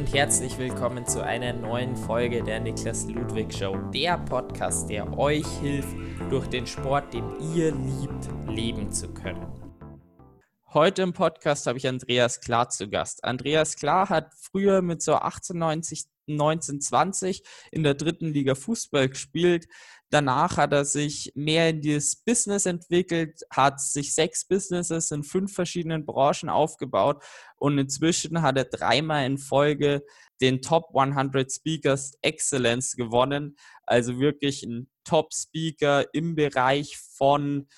und herzlich willkommen zu einer neuen Folge der Niklas Ludwig Show, der Podcast, der euch hilft, durch den Sport, den ihr liebt, leben zu können. Heute im Podcast habe ich Andreas Klar zu Gast. Andreas Klar hat früher mit so 1890 1920 in der dritten Liga Fußball gespielt. Danach hat er sich mehr in das Business entwickelt, hat sich sechs Businesses in fünf verschiedenen Branchen aufgebaut und inzwischen hat er dreimal in Folge den Top 100 Speakers Excellence gewonnen. Also wirklich ein Top-Speaker im Bereich von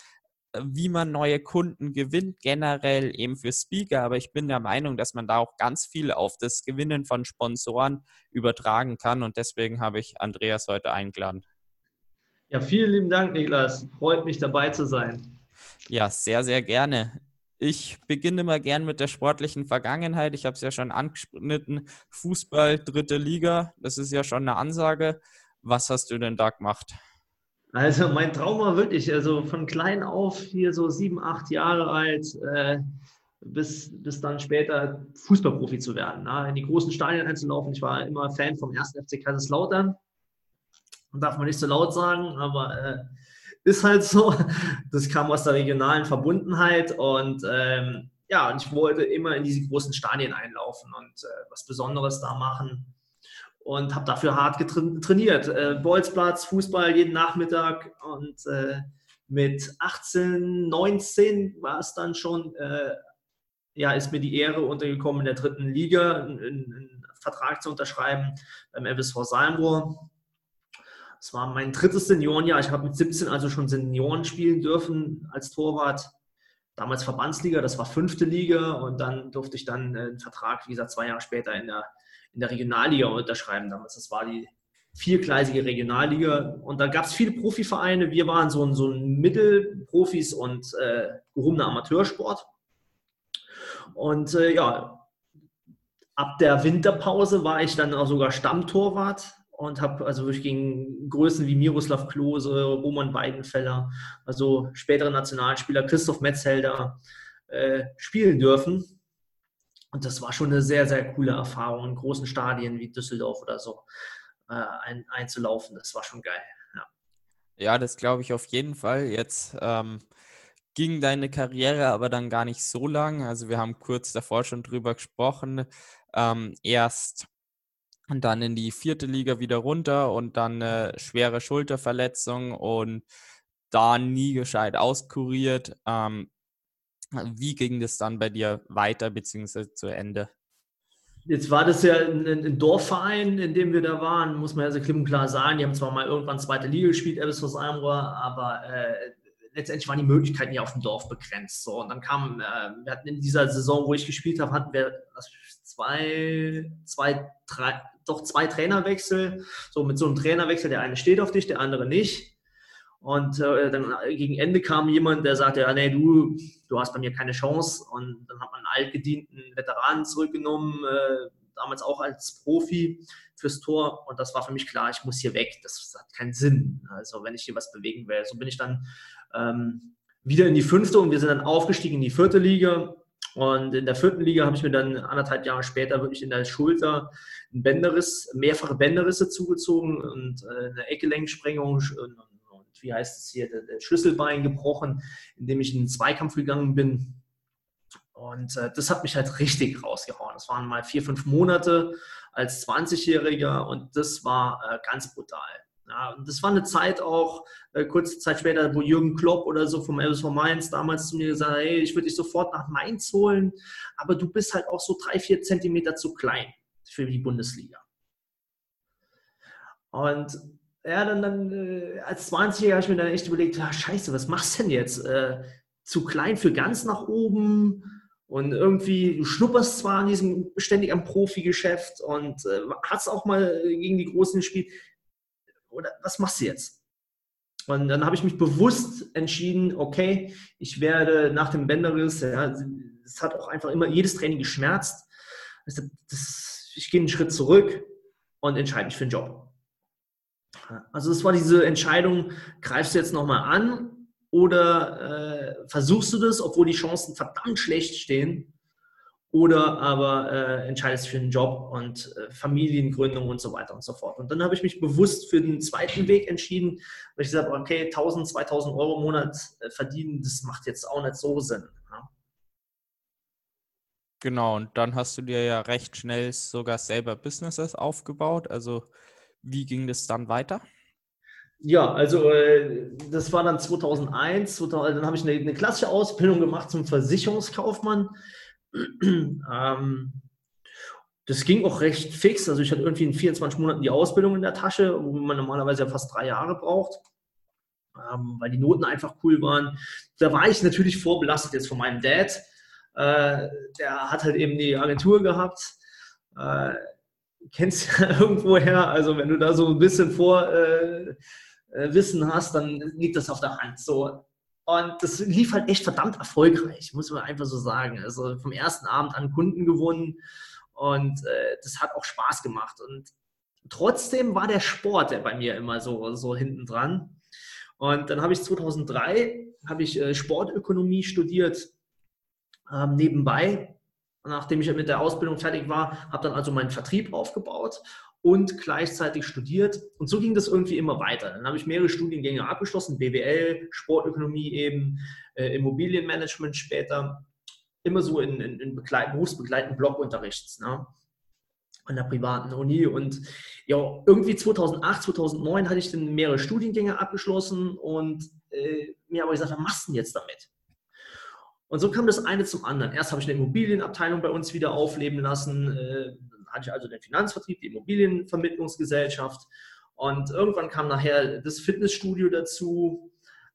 wie man neue Kunden gewinnt, generell eben für Speaker. Aber ich bin der Meinung, dass man da auch ganz viel auf das Gewinnen von Sponsoren übertragen kann. Und deswegen habe ich Andreas heute eingeladen. Ja, vielen lieben Dank, Niklas. Freut mich dabei zu sein. Ja, sehr, sehr gerne. Ich beginne mal gern mit der sportlichen Vergangenheit. Ich habe es ja schon angeschnitten. Fußball, dritte Liga, das ist ja schon eine Ansage. Was hast du denn da gemacht? Also mein Traum war wirklich, also von klein auf, hier so sieben, acht Jahre alt, äh, bis, bis dann später Fußballprofi zu werden, ne? in die großen Stadien einzulaufen. Ich war immer Fan vom 1. FC Kaiserslautern. Darf man nicht so laut sagen, aber äh, ist halt so. Das kam aus der regionalen Verbundenheit und ähm, ja, und ich wollte immer in diese großen Stadien einlaufen und äh, was Besonderes da machen und habe dafür hart trainiert. Äh, Bolzplatz, Fußball jeden Nachmittag und äh, mit 18, 19 war es dann schon, äh, ja, ist mir die Ehre untergekommen, in der dritten Liga einen, einen Vertrag zu unterschreiben beim FSV Salmrohr. Es war mein drittes Seniorenjahr. Ich habe mit 17 also schon Senioren spielen dürfen als Torwart. Damals Verbandsliga, das war fünfte Liga und dann durfte ich dann einen Vertrag, wie gesagt, zwei Jahre später in der in der Regionalliga unterschreiben damals. Das war die viergleisige Regionalliga und da gab es viele Profivereine. Wir waren so ein, so Mittelprofis und äh, gehobener Amateursport. Und äh, ja, ab der Winterpause war ich dann auch sogar Stammtorwart und habe also wirklich gegen Größen wie Miroslav Klose, Roman Weidenfeller, also spätere Nationalspieler Christoph Metzelder äh, spielen dürfen. Und das war schon eine sehr, sehr coole Erfahrung, in großen Stadien wie Düsseldorf oder so äh, ein, einzulaufen. Das war schon geil. Ja, ja das glaube ich auf jeden Fall. Jetzt ähm, ging deine Karriere aber dann gar nicht so lang. Also wir haben kurz davor schon drüber gesprochen. Ähm, erst und dann in die vierte Liga wieder runter und dann eine schwere Schulterverletzung und da nie gescheit auskuriert. Ähm, wie ging das dann bei dir weiter bzw. zu Ende? Jetzt war das ja ein, ein, Dorfverein, in dem wir da waren, muss man ja so klipp und klar sagen. Die haben zwar mal irgendwann zweite Liga gespielt, Elvis Almrohr, aber äh, letztendlich waren die Möglichkeiten ja auf dem Dorf begrenzt. So. Und dann kam, äh, wir hatten in dieser Saison, wo ich gespielt habe, hatten wir zwei, zwei, drei, doch zwei Trainerwechsel. So mit so einem Trainerwechsel, der eine steht auf dich, der andere nicht. Und äh, dann äh, gegen Ende kam jemand, der sagte, ja, nee, du, du hast bei mir keine Chance. Und dann hat man einen altgedienten Veteranen zurückgenommen, äh, damals auch als Profi fürs Tor. Und das war für mich klar, ich muss hier weg. Das hat keinen Sinn. Also wenn ich hier was bewegen will. So bin ich dann ähm, wieder in die fünfte und wir sind dann aufgestiegen in die vierte Liga. Und in der vierten Liga habe ich mir dann anderthalb Jahre später wirklich in der Schulter einen Bänderriss, mehrfache Bänderrisse zugezogen und äh, eine Eckgelenksprengung wie heißt es hier, der, der Schlüsselbein gebrochen, indem ich in den Zweikampf gegangen bin. Und äh, das hat mich halt richtig rausgehauen. Das waren mal vier, fünf Monate als 20-Jähriger und das war äh, ganz brutal. Ja, das war eine Zeit auch, äh, kurze Zeit später, wo Jürgen Klopp oder so vom LSV Mainz damals zu mir gesagt hat, hey, ich würde dich sofort nach Mainz holen, aber du bist halt auch so drei, vier Zentimeter zu klein für die Bundesliga. Und ja, dann, dann äh, als 20er habe ich mir dann echt überlegt, ah, scheiße, was machst du denn jetzt? Äh, zu klein für ganz nach oben und irgendwie, du schnupperst zwar an diesem ständig am Profi-Geschäft und äh, hast auch mal gegen die Großen gespielt. Oder was machst du jetzt? Und dann habe ich mich bewusst entschieden, okay, ich werde nach dem Bänderriss, ja, es hat auch einfach immer jedes Training geschmerzt. Das, das, ich gehe einen Schritt zurück und entscheide mich für den Job. Also es war diese Entscheidung, greifst du jetzt nochmal an oder äh, versuchst du das, obwohl die Chancen verdammt schlecht stehen. Oder aber äh, entscheidest für einen Job und äh, Familiengründung und so weiter und so fort. Und dann habe ich mich bewusst für den zweiten Weg entschieden, weil ich gesagt habe, okay, 1000, 2000 Euro im Monat äh, verdienen, das macht jetzt auch nicht so Sinn. Ja? Genau, und dann hast du dir ja recht schnell sogar selber Businesses aufgebaut. Also wie ging das dann weiter? Ja, also äh, das war dann 2001, 2000, dann habe ich eine, eine klassische Ausbildung gemacht zum Versicherungskaufmann ähm, das ging auch recht fix. Also ich hatte irgendwie in 24 Monaten die Ausbildung in der Tasche, wo man normalerweise ja fast drei Jahre braucht, ähm, weil die Noten einfach cool waren. Da war ich natürlich vorbelastet jetzt von meinem Dad. Äh, der hat halt eben die Agentur gehabt. Äh, kennst ja irgendwoher. Also wenn du da so ein bisschen Vorwissen äh, äh hast, dann liegt das auf der Hand. So, und das lief halt echt verdammt erfolgreich, muss man einfach so sagen. Also vom ersten Abend an Kunden gewonnen und äh, das hat auch Spaß gemacht. Und trotzdem war der Sport bei mir immer so, so hinten dran. Und dann habe ich 2003 habe ich äh, Sportökonomie studiert ähm, nebenbei. Nachdem ich mit der Ausbildung fertig war, habe dann also meinen Vertrieb aufgebaut und gleichzeitig studiert. Und so ging das irgendwie immer weiter. Dann habe ich mehrere Studiengänge abgeschlossen, BWL, Sportökonomie eben, äh, Immobilienmanagement später, immer so in, in, in Begleit berufsbegleitenden Blockunterrichts ne? an der privaten Uni. Und ja, irgendwie 2008, 2009 hatte ich dann mehrere Studiengänge abgeschlossen und äh, mir aber gesagt, was machst du denn jetzt damit? Und so kam das eine zum anderen. Erst habe ich eine Immobilienabteilung bei uns wieder aufleben lassen, äh, hatte ich also den Finanzvertrieb, die Immobilienvermittlungsgesellschaft und irgendwann kam nachher das Fitnessstudio dazu.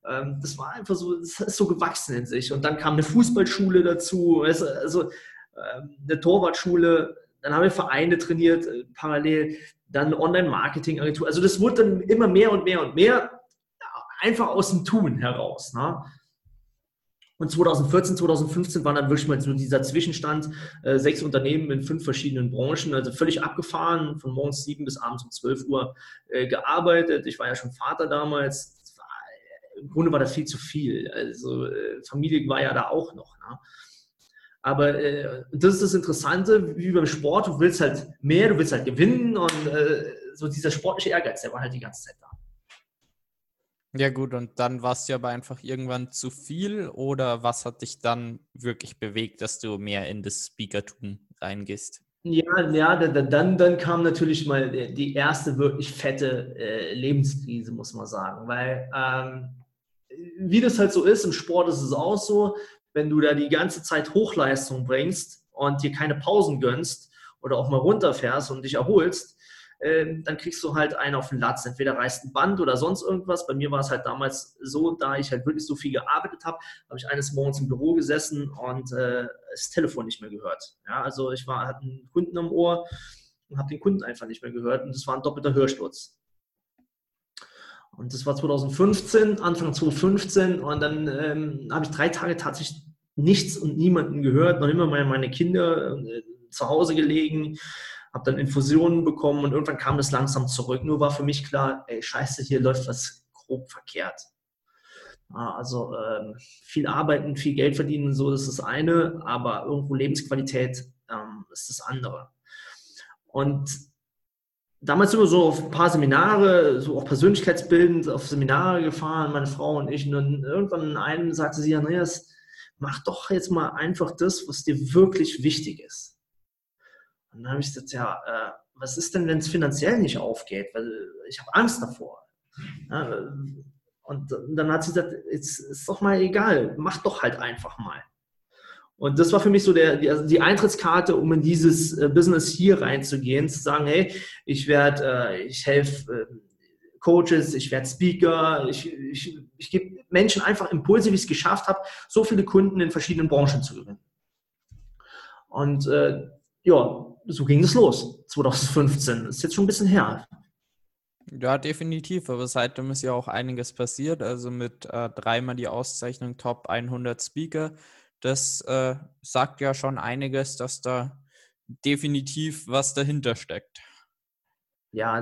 Ähm, das war einfach so, das ist so gewachsen in sich. Und dann kam eine Fußballschule dazu, also ähm, eine Torwartschule. Dann haben wir Vereine trainiert, äh, parallel, dann Online-Marketing-Agentur. Also das wurde dann immer mehr und mehr und mehr, einfach aus dem Tun heraus. Ne? Und 2014, 2015 war dann wirklich mal so dieser Zwischenstand, äh, sechs Unternehmen in fünf verschiedenen Branchen, also völlig abgefahren, von morgens sieben bis abends um 12 Uhr äh, gearbeitet. Ich war ja schon Vater damals. War, äh, Im Grunde war das viel zu viel. Also äh, Familie war ja da auch noch. Ne? Aber äh, das ist das Interessante, wie beim Sport, du willst halt mehr, du willst halt gewinnen und äh, so dieser sportliche Ehrgeiz, der war halt die ganze Zeit da. Ja, gut, und dann war es ja aber einfach irgendwann zu viel oder was hat dich dann wirklich bewegt, dass du mehr in das Speakertum reingehst? Ja, ja dann, dann kam natürlich mal die erste wirklich fette äh, Lebenskrise, muss man sagen. Weil, ähm, wie das halt so ist, im Sport ist es auch so, wenn du da die ganze Zeit Hochleistung bringst und dir keine Pausen gönnst oder auch mal runterfährst und dich erholst, ähm, dann kriegst du halt einen auf den Latz. Entweder reißt ein Band oder sonst irgendwas. Bei mir war es halt damals so, da ich halt wirklich so viel gearbeitet habe, habe ich eines Morgens im Büro gesessen und äh, das Telefon nicht mehr gehört. Ja, also ich war, hatte einen Kunden am Ohr und habe den Kunden einfach nicht mehr gehört und das war ein doppelter Hörsturz. Und das war 2015, Anfang 2015 und dann ähm, habe ich drei Tage tatsächlich nichts und niemanden gehört, noch immer meine, Kinder äh, zu Hause gelegen, habe dann Infusionen bekommen und irgendwann kam das langsam zurück. Nur war für mich klar, ey, scheiße, hier läuft was grob verkehrt. Also ähm, viel arbeiten, viel Geld verdienen, so das ist das eine, aber irgendwo Lebensqualität ähm, ist das andere. Und damals sind wir so auf ein paar Seminare, so auch persönlichkeitsbildend auf Seminare gefahren, meine Frau und ich. Und irgendwann in einem sagte sie, Andreas, mach doch jetzt mal einfach das, was dir wirklich wichtig ist. Und dann habe ich gesagt, ja, äh, was ist denn, wenn es finanziell nicht aufgeht? Weil ich habe Angst davor. Ja, und dann hat sie gesagt, jetzt ist doch mal egal, mach doch halt einfach mal. Und das war für mich so der, die, also die Eintrittskarte, um in dieses äh, Business hier reinzugehen, zu sagen, hey, ich werde, äh, ich helfe äh, Coaches, ich werde Speaker, ich, ich, ich gebe Menschen einfach Impulse, wie ich es geschafft habe, so viele Kunden in verschiedenen Branchen zu gewinnen. Und äh, ja, so ging es los, 2015. Das ist jetzt schon ein bisschen her. Ja, definitiv. Aber seitdem ist ja auch einiges passiert. Also mit äh, dreimal die Auszeichnung Top 100 Speaker. Das äh, sagt ja schon einiges, dass da definitiv was dahinter steckt. Ja,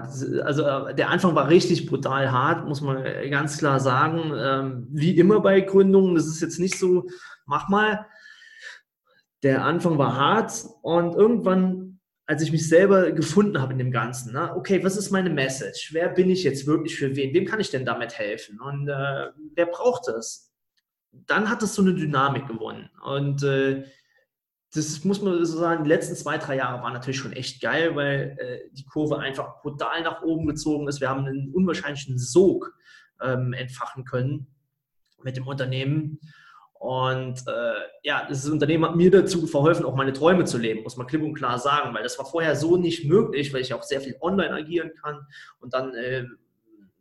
also äh, der Anfang war richtig brutal hart, muss man ganz klar sagen. Ähm, wie immer bei Gründungen, das ist jetzt nicht so, mach mal, der Anfang war hart und irgendwann, als ich mich selber gefunden habe in dem Ganzen, ne, okay, was ist meine Message? Wer bin ich jetzt wirklich für wen? Wem kann ich denn damit helfen? Und äh, wer braucht das? Dann hat es so eine Dynamik gewonnen. Und äh, das muss man so sagen, die letzten zwei, drei Jahre waren natürlich schon echt geil, weil äh, die Kurve einfach brutal nach oben gezogen ist. Wir haben einen unwahrscheinlichen Sog ähm, entfachen können mit dem Unternehmen. Und äh, ja, das Unternehmen hat mir dazu verholfen, auch meine Träume zu leben, muss man klipp und klar sagen, weil das war vorher so nicht möglich, weil ich auch sehr viel online agieren kann und dann äh,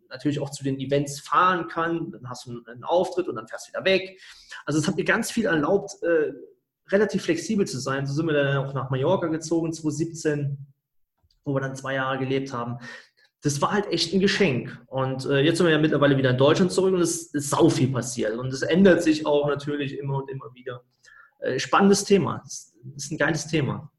natürlich auch zu den Events fahren kann. Dann hast du einen Auftritt und dann fährst du wieder weg. Also es hat mir ganz viel erlaubt, äh, relativ flexibel zu sein. So sind wir dann auch nach Mallorca gezogen, 2017, wo wir dann zwei Jahre gelebt haben das war halt echt ein Geschenk. Und äh, jetzt sind wir ja mittlerweile wieder in Deutschland zurück und es ist sau viel passiert. Und es ändert sich auch natürlich immer und immer wieder. Äh, spannendes Thema. Das ist ein geiles Thema.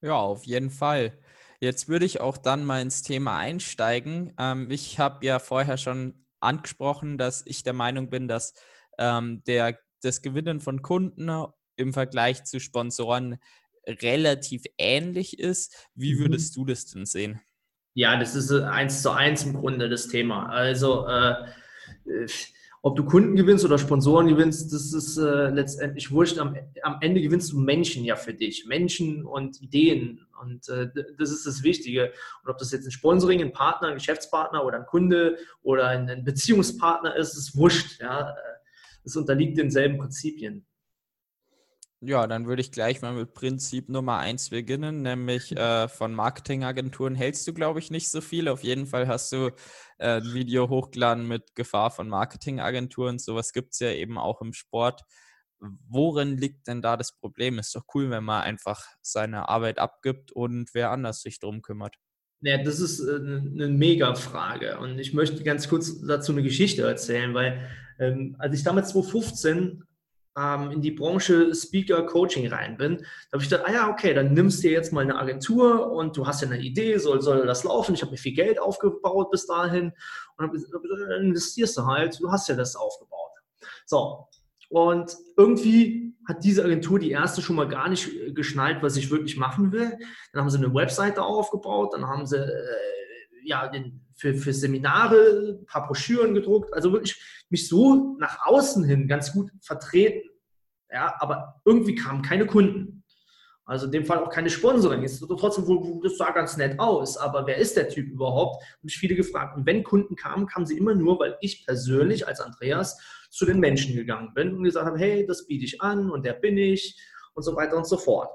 Ja, auf jeden Fall. Jetzt würde ich auch dann mal ins Thema einsteigen. Ähm, ich habe ja vorher schon angesprochen, dass ich der Meinung bin, dass ähm, der, das Gewinnen von Kunden im Vergleich zu Sponsoren relativ ähnlich ist. Wie mhm. würdest mhm. du das denn sehen? Ja, das ist eins zu eins im Grunde das Thema. Also äh, ob du Kunden gewinnst oder Sponsoren gewinnst, das ist äh, letztendlich wurscht. Am, am, Ende gewinnst du Menschen ja für dich, Menschen und Ideen. Und äh, das ist das Wichtige. Und ob das jetzt ein Sponsoring, ein Partner, ein Geschäftspartner oder ein Kunde oder ein, ein Beziehungspartner ist, ist wurscht. Ja, es unterliegt denselben Prinzipien. Ja, dann würde ich gleich mal mit Prinzip Nummer eins beginnen, nämlich äh, von Marketingagenturen hältst du, glaube ich, nicht so viel. Auf jeden Fall hast du äh, ein Video hochgeladen mit Gefahr von Marketingagenturen. Sowas gibt es ja eben auch im Sport. Worin liegt denn da das Problem? Ist doch cool, wenn man einfach seine Arbeit abgibt und wer anders sich darum kümmert. Ja, das ist äh, eine Mega-Frage. Und ich möchte ganz kurz dazu eine Geschichte erzählen, weil ähm, als ich damals 2015 ähm, in die Branche Speaker Coaching rein bin, da habe ich gedacht, ah ja, okay, dann nimmst du jetzt mal eine Agentur und du hast ja eine Idee, soll, soll das laufen? Ich habe mir viel Geld aufgebaut bis dahin und dann investierst du halt, du hast ja das aufgebaut. So, und irgendwie hat diese Agentur die erste schon mal gar nicht äh, geschnallt, was ich wirklich machen will. Dann haben sie eine Webseite aufgebaut, dann haben sie äh, ja, den, für, für Seminare ein paar Broschüren gedruckt, also wirklich mich so nach außen hin ganz gut vertreten. Ja, aber irgendwie kamen keine Kunden. Also in dem Fall auch keine Sponsoring. Ist trotzdem, das sah ganz nett aus, aber wer ist der Typ überhaupt? Habe ich viele gefragt. Und wenn Kunden kamen, kamen sie immer nur, weil ich persönlich als Andreas zu den Menschen gegangen bin und gesagt habe, hey, das biete ich an und der bin ich und so weiter und so fort.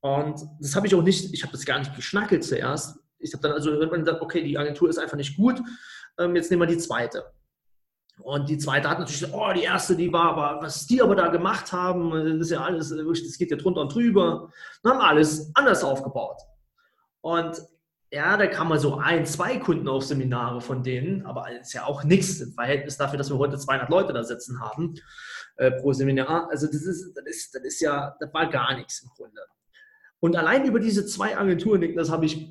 Und das habe ich auch nicht, ich habe das gar nicht geschnackelt zuerst, ich habe dann also irgendwann gesagt, okay, die Agentur ist einfach nicht gut, ähm, jetzt nehmen wir die zweite. Und die zweite hat natürlich, oh, die erste, die war aber, was die aber da gemacht haben, das ist ja alles, das geht ja drunter und drüber. Dann haben alles anders aufgebaut. Und ja, da kam mal so ein, zwei Kunden auf Seminare von denen, aber ist ja auch nichts im Verhältnis dafür, dass wir heute 200 Leute da sitzen haben äh, pro Seminar. Also das ist, das ist, das ist ja, das war gar nichts im Grunde. Und allein über diese zwei Agenturen, das habe ich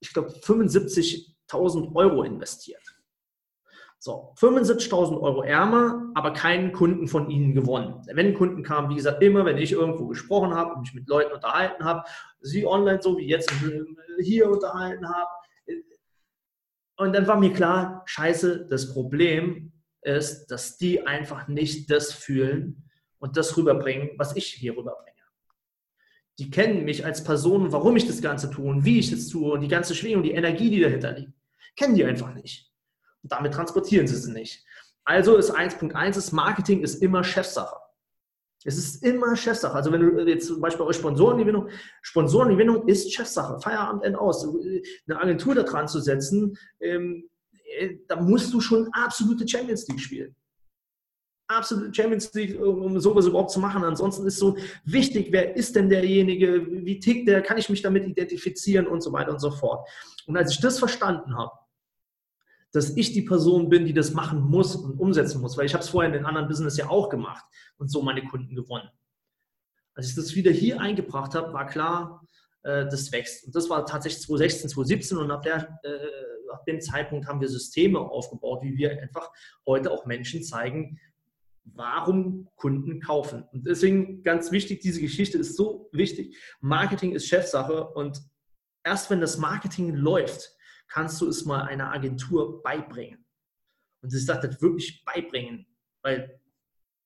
ich glaube, 75.000 Euro investiert. So, 75.000 Euro ärmer, aber keinen Kunden von ihnen gewonnen. Wenn Kunden kamen, wie gesagt, immer, wenn ich irgendwo gesprochen habe und mich mit Leuten unterhalten habe, sie online so wie jetzt hier unterhalten habe. Und dann war mir klar, scheiße, das Problem ist, dass die einfach nicht das fühlen und das rüberbringen, was ich hier rüberbringe die kennen mich als Person, warum ich das Ganze tue und wie ich das tue und die ganze Schwingung, die Energie, die dahinter liegt, kennen die einfach nicht. Und damit transportieren sie sie nicht. Also ist 1.1 ist Marketing ist immer Chefsache. Es ist immer Chefsache. Also wenn du jetzt zum Beispiel eure Sponsorengewinnung, Sponsorengewinnung ist Chefsache. Feierabend, End aus. Eine Agentur da dran zu setzen, ähm, äh, da musst du schon absolute Champions League spielen absolute Champions League, um sowas überhaupt zu machen. Ansonsten ist so wichtig, wer ist denn derjenige, wie tickt der, kann ich mich damit identifizieren und so weiter und so fort. Und als ich das verstanden habe, dass ich die Person bin, die das machen muss und umsetzen muss, weil ich habe es vorher in den anderen Business ja auch gemacht und so meine Kunden gewonnen. Als ich das wieder hier eingebracht habe, war klar, äh, das wächst. Und das war tatsächlich 2016, 2017 und ab, der, äh, ab dem Zeitpunkt haben wir Systeme aufgebaut, wie wir einfach heute auch Menschen zeigen, warum Kunden kaufen. Und deswegen ganz wichtig, diese Geschichte ist so wichtig. Marketing ist Chefsache und erst wenn das Marketing läuft, kannst du es mal einer Agentur beibringen. Und ich sage das wirklich beibringen, weil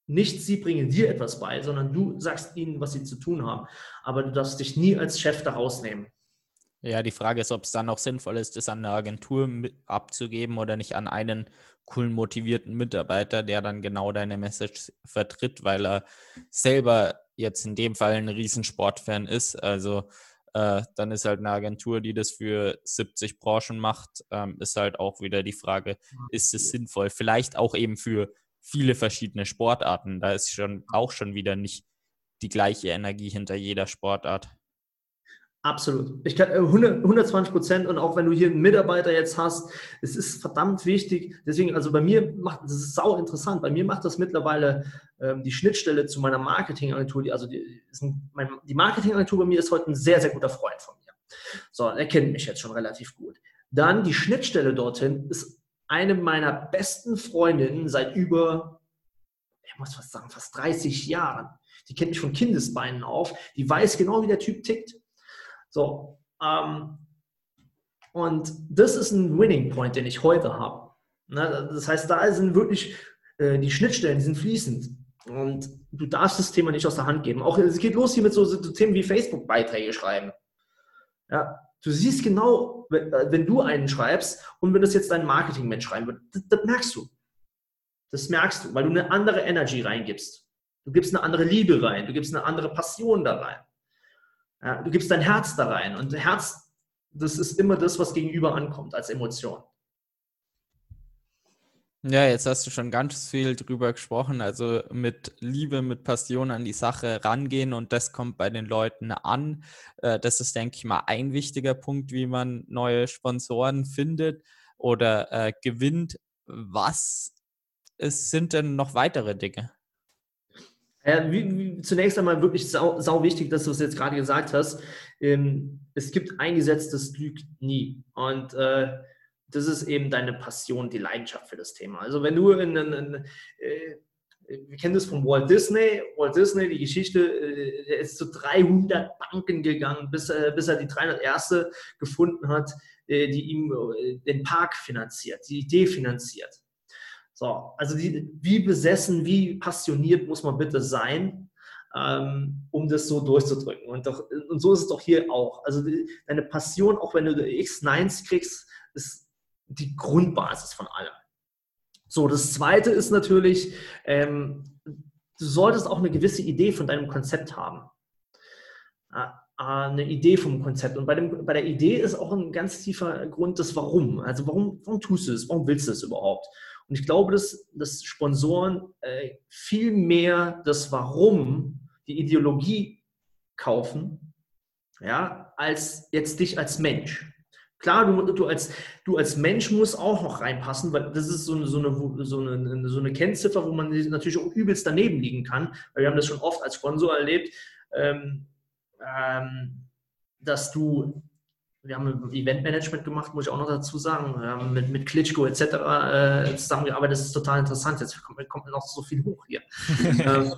nicht sie bringen dir etwas bei, sondern du sagst ihnen, was sie zu tun haben. Aber du darfst dich nie als Chef da rausnehmen. Ja, die Frage ist, ob es dann auch sinnvoll ist, das an eine Agentur abzugeben oder nicht an einen coolen, motivierten Mitarbeiter, der dann genau deine Message vertritt, weil er selber jetzt in dem Fall ein Riesensportfan ist. Also äh, dann ist halt eine Agentur, die das für 70 Branchen macht, ähm, ist halt auch wieder die Frage, ist es sinnvoll? Vielleicht auch eben für viele verschiedene Sportarten. Da ist schon auch schon wieder nicht die gleiche Energie hinter jeder Sportart. Absolut. Ich kann 100, 120 Prozent und auch wenn du hier einen Mitarbeiter jetzt hast, es ist verdammt wichtig. Deswegen, also bei mir macht, das ist sau interessant. Bei mir macht das mittlerweile ähm, die Schnittstelle zu meiner Marketingagentur. Die, also die, ein, mein, die Marketingagentur bei mir ist heute ein sehr, sehr guter Freund von mir. So, er kennt mich jetzt schon relativ gut. Dann die Schnittstelle dorthin ist eine meiner besten Freundinnen seit über, ich muss fast sagen, fast 30 Jahren. Die kennt mich von Kindesbeinen auf. Die weiß genau, wie der Typ tickt so, ähm, und das ist ein Winning Point, den ich heute habe. Ne? Das heißt, da sind wirklich äh, die Schnittstellen, die sind fließend. Und du darfst das Thema nicht aus der Hand geben. Auch es geht los hier mit so, so Themen wie Facebook-Beiträge schreiben. Ja, du siehst genau, wenn, äh, wenn, du einen schreibst und wenn das jetzt dein Marketing-Mensch schreiben wird, das, das merkst du. Das merkst du, weil du eine andere Energy reingibst. Du gibst eine andere Liebe rein, du gibst eine andere Passion da rein. Ja, du gibst dein Herz da rein und Herz, das ist immer das, was gegenüber ankommt als Emotion. Ja, jetzt hast du schon ganz viel drüber gesprochen. Also mit Liebe, mit Passion an die Sache rangehen und das kommt bei den Leuten an. Äh, das ist, denke ich mal, ein wichtiger Punkt, wie man neue Sponsoren findet oder äh, gewinnt. Was ist, sind denn noch weitere Dinge? Ja, wie, wie, zunächst einmal wirklich sau, sau, wichtig, dass du es jetzt gerade gesagt hast. Ähm, es gibt ein Gesetz, das lügt nie. Und äh, das ist eben deine Passion, die Leidenschaft für das Thema. Also wenn du in, in, in äh, wir kennen das von Walt Disney. Walt Disney, die Geschichte, äh, er ist zu 300 Banken gegangen, bis, äh, bis er die 301. gefunden hat, äh, die ihm äh, den Park finanziert, die Idee finanziert. So, also die, wie besessen, wie passioniert muss man bitte sein, ähm, um das so durchzudrücken. Und, doch, und so ist es doch hier auch. Also die, deine Passion, auch wenn du X9s kriegst, ist die Grundbasis von allem. So, das zweite ist natürlich, ähm, du solltest auch eine gewisse Idee von deinem Konzept haben. Äh, eine Idee vom Konzept. Und bei, dem, bei der Idee ist auch ein ganz tiefer Grund das Warum. Also warum, warum tust du es? Warum willst du es überhaupt? Und ich glaube, dass, dass Sponsoren äh, viel mehr das Warum, die Ideologie kaufen, ja, als jetzt dich als Mensch. Klar, du, du, als, du als Mensch musst auch noch reinpassen, weil das ist so eine, so eine, so eine, so eine Kennziffer, wo man natürlich auch übelst daneben liegen kann. Weil wir haben das schon oft als Sponsor erlebt, ähm, ähm, dass du wir haben Eventmanagement gemacht, muss ich auch noch dazu sagen, wir haben mit, mit Klitschko etc. Äh, zusammengearbeitet. Das ist total interessant. Jetzt kommt, kommt noch so viel hoch hier. ähm,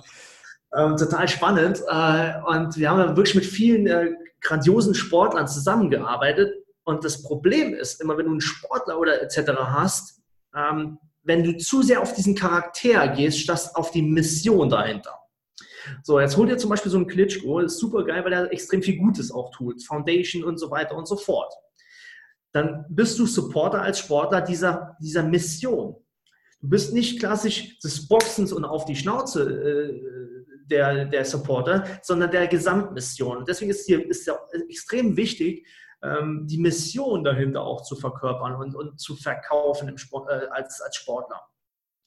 ähm, total spannend. Äh, und wir haben wirklich mit vielen äh, grandiosen Sportlern zusammengearbeitet. Und das Problem ist, immer wenn du einen Sportler oder etc. hast, ähm, wenn du zu sehr auf diesen Charakter gehst, statt auf die Mission dahinter. So, jetzt holt ihr zum Beispiel so einen Klitschko, ist super geil, weil er extrem viel Gutes auch tut, Foundation und so weiter und so fort. Dann bist du Supporter als Sportler dieser, dieser Mission. Du bist nicht klassisch des Boxens und auf die Schnauze äh, der, der Supporter, sondern der Gesamtmission. deswegen ist hier ist ja extrem wichtig, ähm, die Mission dahinter auch zu verkörpern und, und zu verkaufen im Sport, äh, als, als Sportler.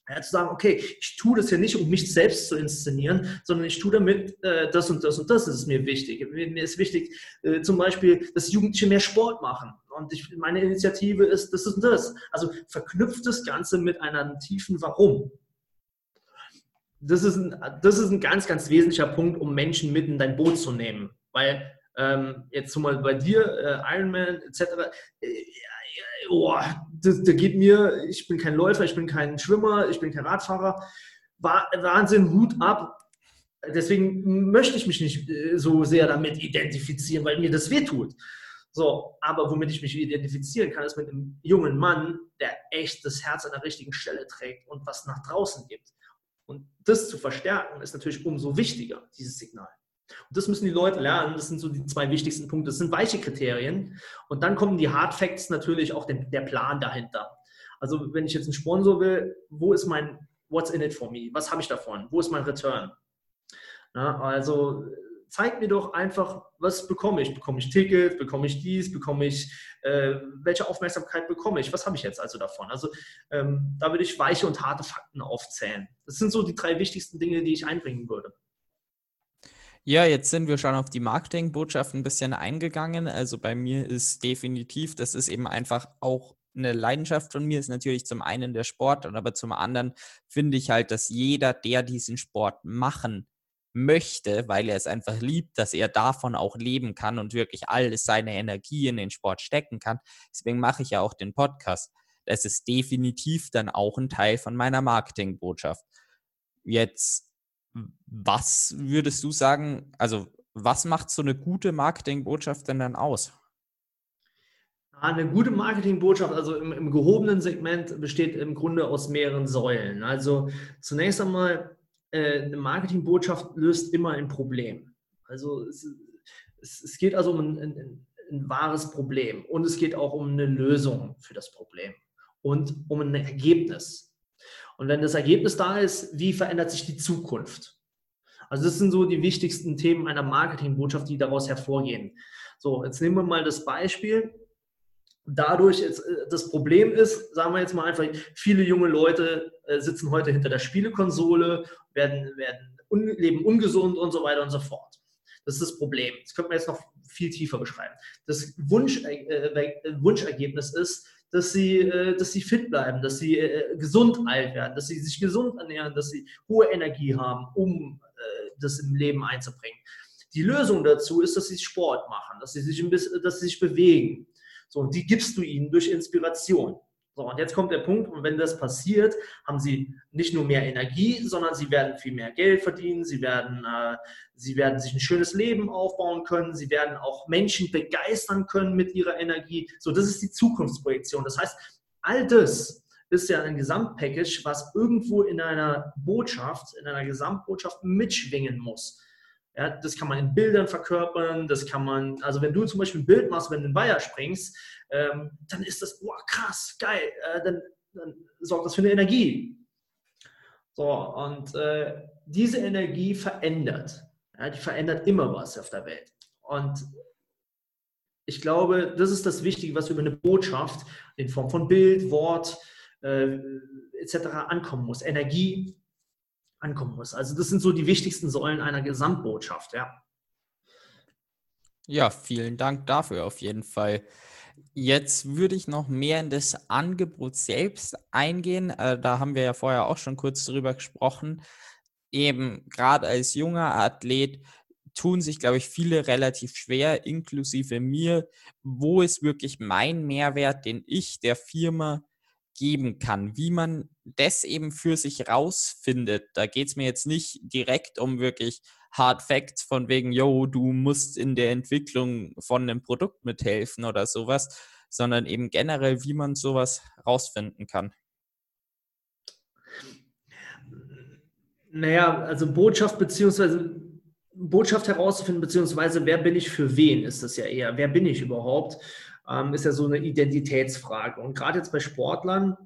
Ja, zu sagen, okay, ich tue das ja nicht, um mich selbst zu inszenieren, sondern ich tue damit äh, das und das und das ist mir wichtig. Mir ist wichtig, äh, zum Beispiel, dass Jugendliche mehr Sport machen. Und ich, meine Initiative ist das und das. Also verknüpft das Ganze mit einem tiefen Warum. Das ist, ein, das ist ein ganz, ganz wesentlicher Punkt, um Menschen mit in dein Boot zu nehmen. Weil ähm, jetzt Beispiel bei dir, äh, Ironman etc., äh, oh, das, das geht mir, ich bin kein Läufer, ich bin kein Schwimmer, ich bin kein Radfahrer. Wahnsinn, Hut ab. Deswegen möchte ich mich nicht äh, so sehr damit identifizieren, weil mir das wehtut. So, aber womit ich mich identifizieren kann, ist mit einem jungen Mann, der echt das Herz an der richtigen Stelle trägt und was nach draußen gibt. Und das zu verstärken, ist natürlich umso wichtiger, dieses Signal. Und das müssen die Leute lernen. Das sind so die zwei wichtigsten Punkte. Das sind weiche Kriterien. Und dann kommen die Hard Facts natürlich auch der, der Plan dahinter. Also wenn ich jetzt einen Sponsor will, wo ist mein What's in it for me? Was habe ich davon? Wo ist mein Return? Na, also zeig mir doch einfach, was bekomme ich? Bekomme ich Tickets? Bekomme ich dies? Bekomme ich, äh, welche Aufmerksamkeit bekomme ich? Was habe ich jetzt also davon? Also ähm, da würde ich weiche und harte Fakten aufzählen. Das sind so die drei wichtigsten Dinge, die ich einbringen würde. Ja, jetzt sind wir schon auf die Marketingbotschaft ein bisschen eingegangen. Also bei mir ist definitiv, das ist eben einfach auch eine Leidenschaft von mir, ist natürlich zum einen der Sport, aber zum anderen finde ich halt, dass jeder, der diesen Sport machen möchte, weil er es einfach liebt, dass er davon auch leben kann und wirklich alles seine Energie in den Sport stecken kann. Deswegen mache ich ja auch den Podcast. Das ist definitiv dann auch ein Teil von meiner Marketingbotschaft. Jetzt was würdest du sagen, also was macht so eine gute Marketingbotschaft denn dann aus? Eine gute Marketingbotschaft, also im, im, gehobenen Segment, besteht im Grunde aus mehreren Säulen. Also zunächst einmal, äh, eine Marketingbotschaft löst immer ein Problem. Also es, es, es geht also um ein, ein, ein, wahres Problem und es geht auch um eine Lösung für das Problem und um ein Ergebnis. Und wenn das Ergebnis da ist, wie verändert sich die Zukunft? Also das sind so die wichtigsten Themen einer Marketingbotschaft, die daraus hervorgehen. So, jetzt nehmen wir mal das Beispiel. Dadurch, jetzt, äh, das Problem ist, sagen wir jetzt mal einfach, viele junge Leute äh, sitzen heute hinter der Spielekonsole, werden, werden leben ungesund und so weiter und so fort. Das ist das Problem. Das könnte man jetzt noch viel tiefer beschreiben. Das Wunsch, äh, äh Wunschergebnis ist, dass sie, äh, dass sie fit bleiben, dass sie äh, gesund alt werden, dass sie sich gesund ernähren, dass sie hohe Energie haben, um äh, das im Leben einzubringen. Die Lösung dazu ist, dass sie Sport machen, dass sie sich, ein bisschen, dass sie sich bewegen. So, die gibst du ihnen durch Inspiration. So, und jetzt kommt der Punkt, und wenn das passiert, haben sie nicht nur mehr Energie, sondern sie werden viel mehr Geld verdienen, sie werden, äh, sie werden sich ein schönes Leben aufbauen können, sie werden auch Menschen begeistern können mit ihrer Energie. So, das ist die Zukunftsprojektion. Das heißt, all das ist ja ein Gesamtpackage, was irgendwo in einer Botschaft, in einer Gesamtbotschaft mitschwingen muss. Ja, das kann man in Bildern verkörpern, das kann man, also wenn du zum Beispiel ein Bild machst, wenn du in Weiher springst, ähm, dann ist das, boah, krass, geil, äh, dann, dann, sorgt das für eine Energie. So, und äh, diese Energie verändert. Ja, die verändert immer was auf der Welt. Und ich glaube, das ist das Wichtige, was über eine Botschaft in Form von Bild, Wort äh, etc. ankommen muss. Energie ankommen muss. Also das sind so die wichtigsten Säulen einer Gesamtbotschaft, ja. Ja, vielen Dank dafür auf jeden Fall. Jetzt würde ich noch mehr in das Angebot selbst eingehen. Äh, da haben wir ja vorher auch schon kurz drüber gesprochen. Eben gerade als junger Athlet tun sich, glaube ich, viele relativ schwer, inklusive mir. Wo ist wirklich mein Mehrwert, den ich der Firma geben kann, wie man das eben für sich rausfindet. Da geht es mir jetzt nicht direkt um wirklich Hard Facts von wegen, yo, du musst in der Entwicklung von einem Produkt mithelfen oder sowas, sondern eben generell, wie man sowas rausfinden kann. Naja, also Botschaft beziehungsweise Botschaft herauszufinden, beziehungsweise wer bin ich für wen, ist das ja eher. Wer bin ich überhaupt? ähm, ist ja so eine Identitätsfrage. Und gerade jetzt bei Sportlern,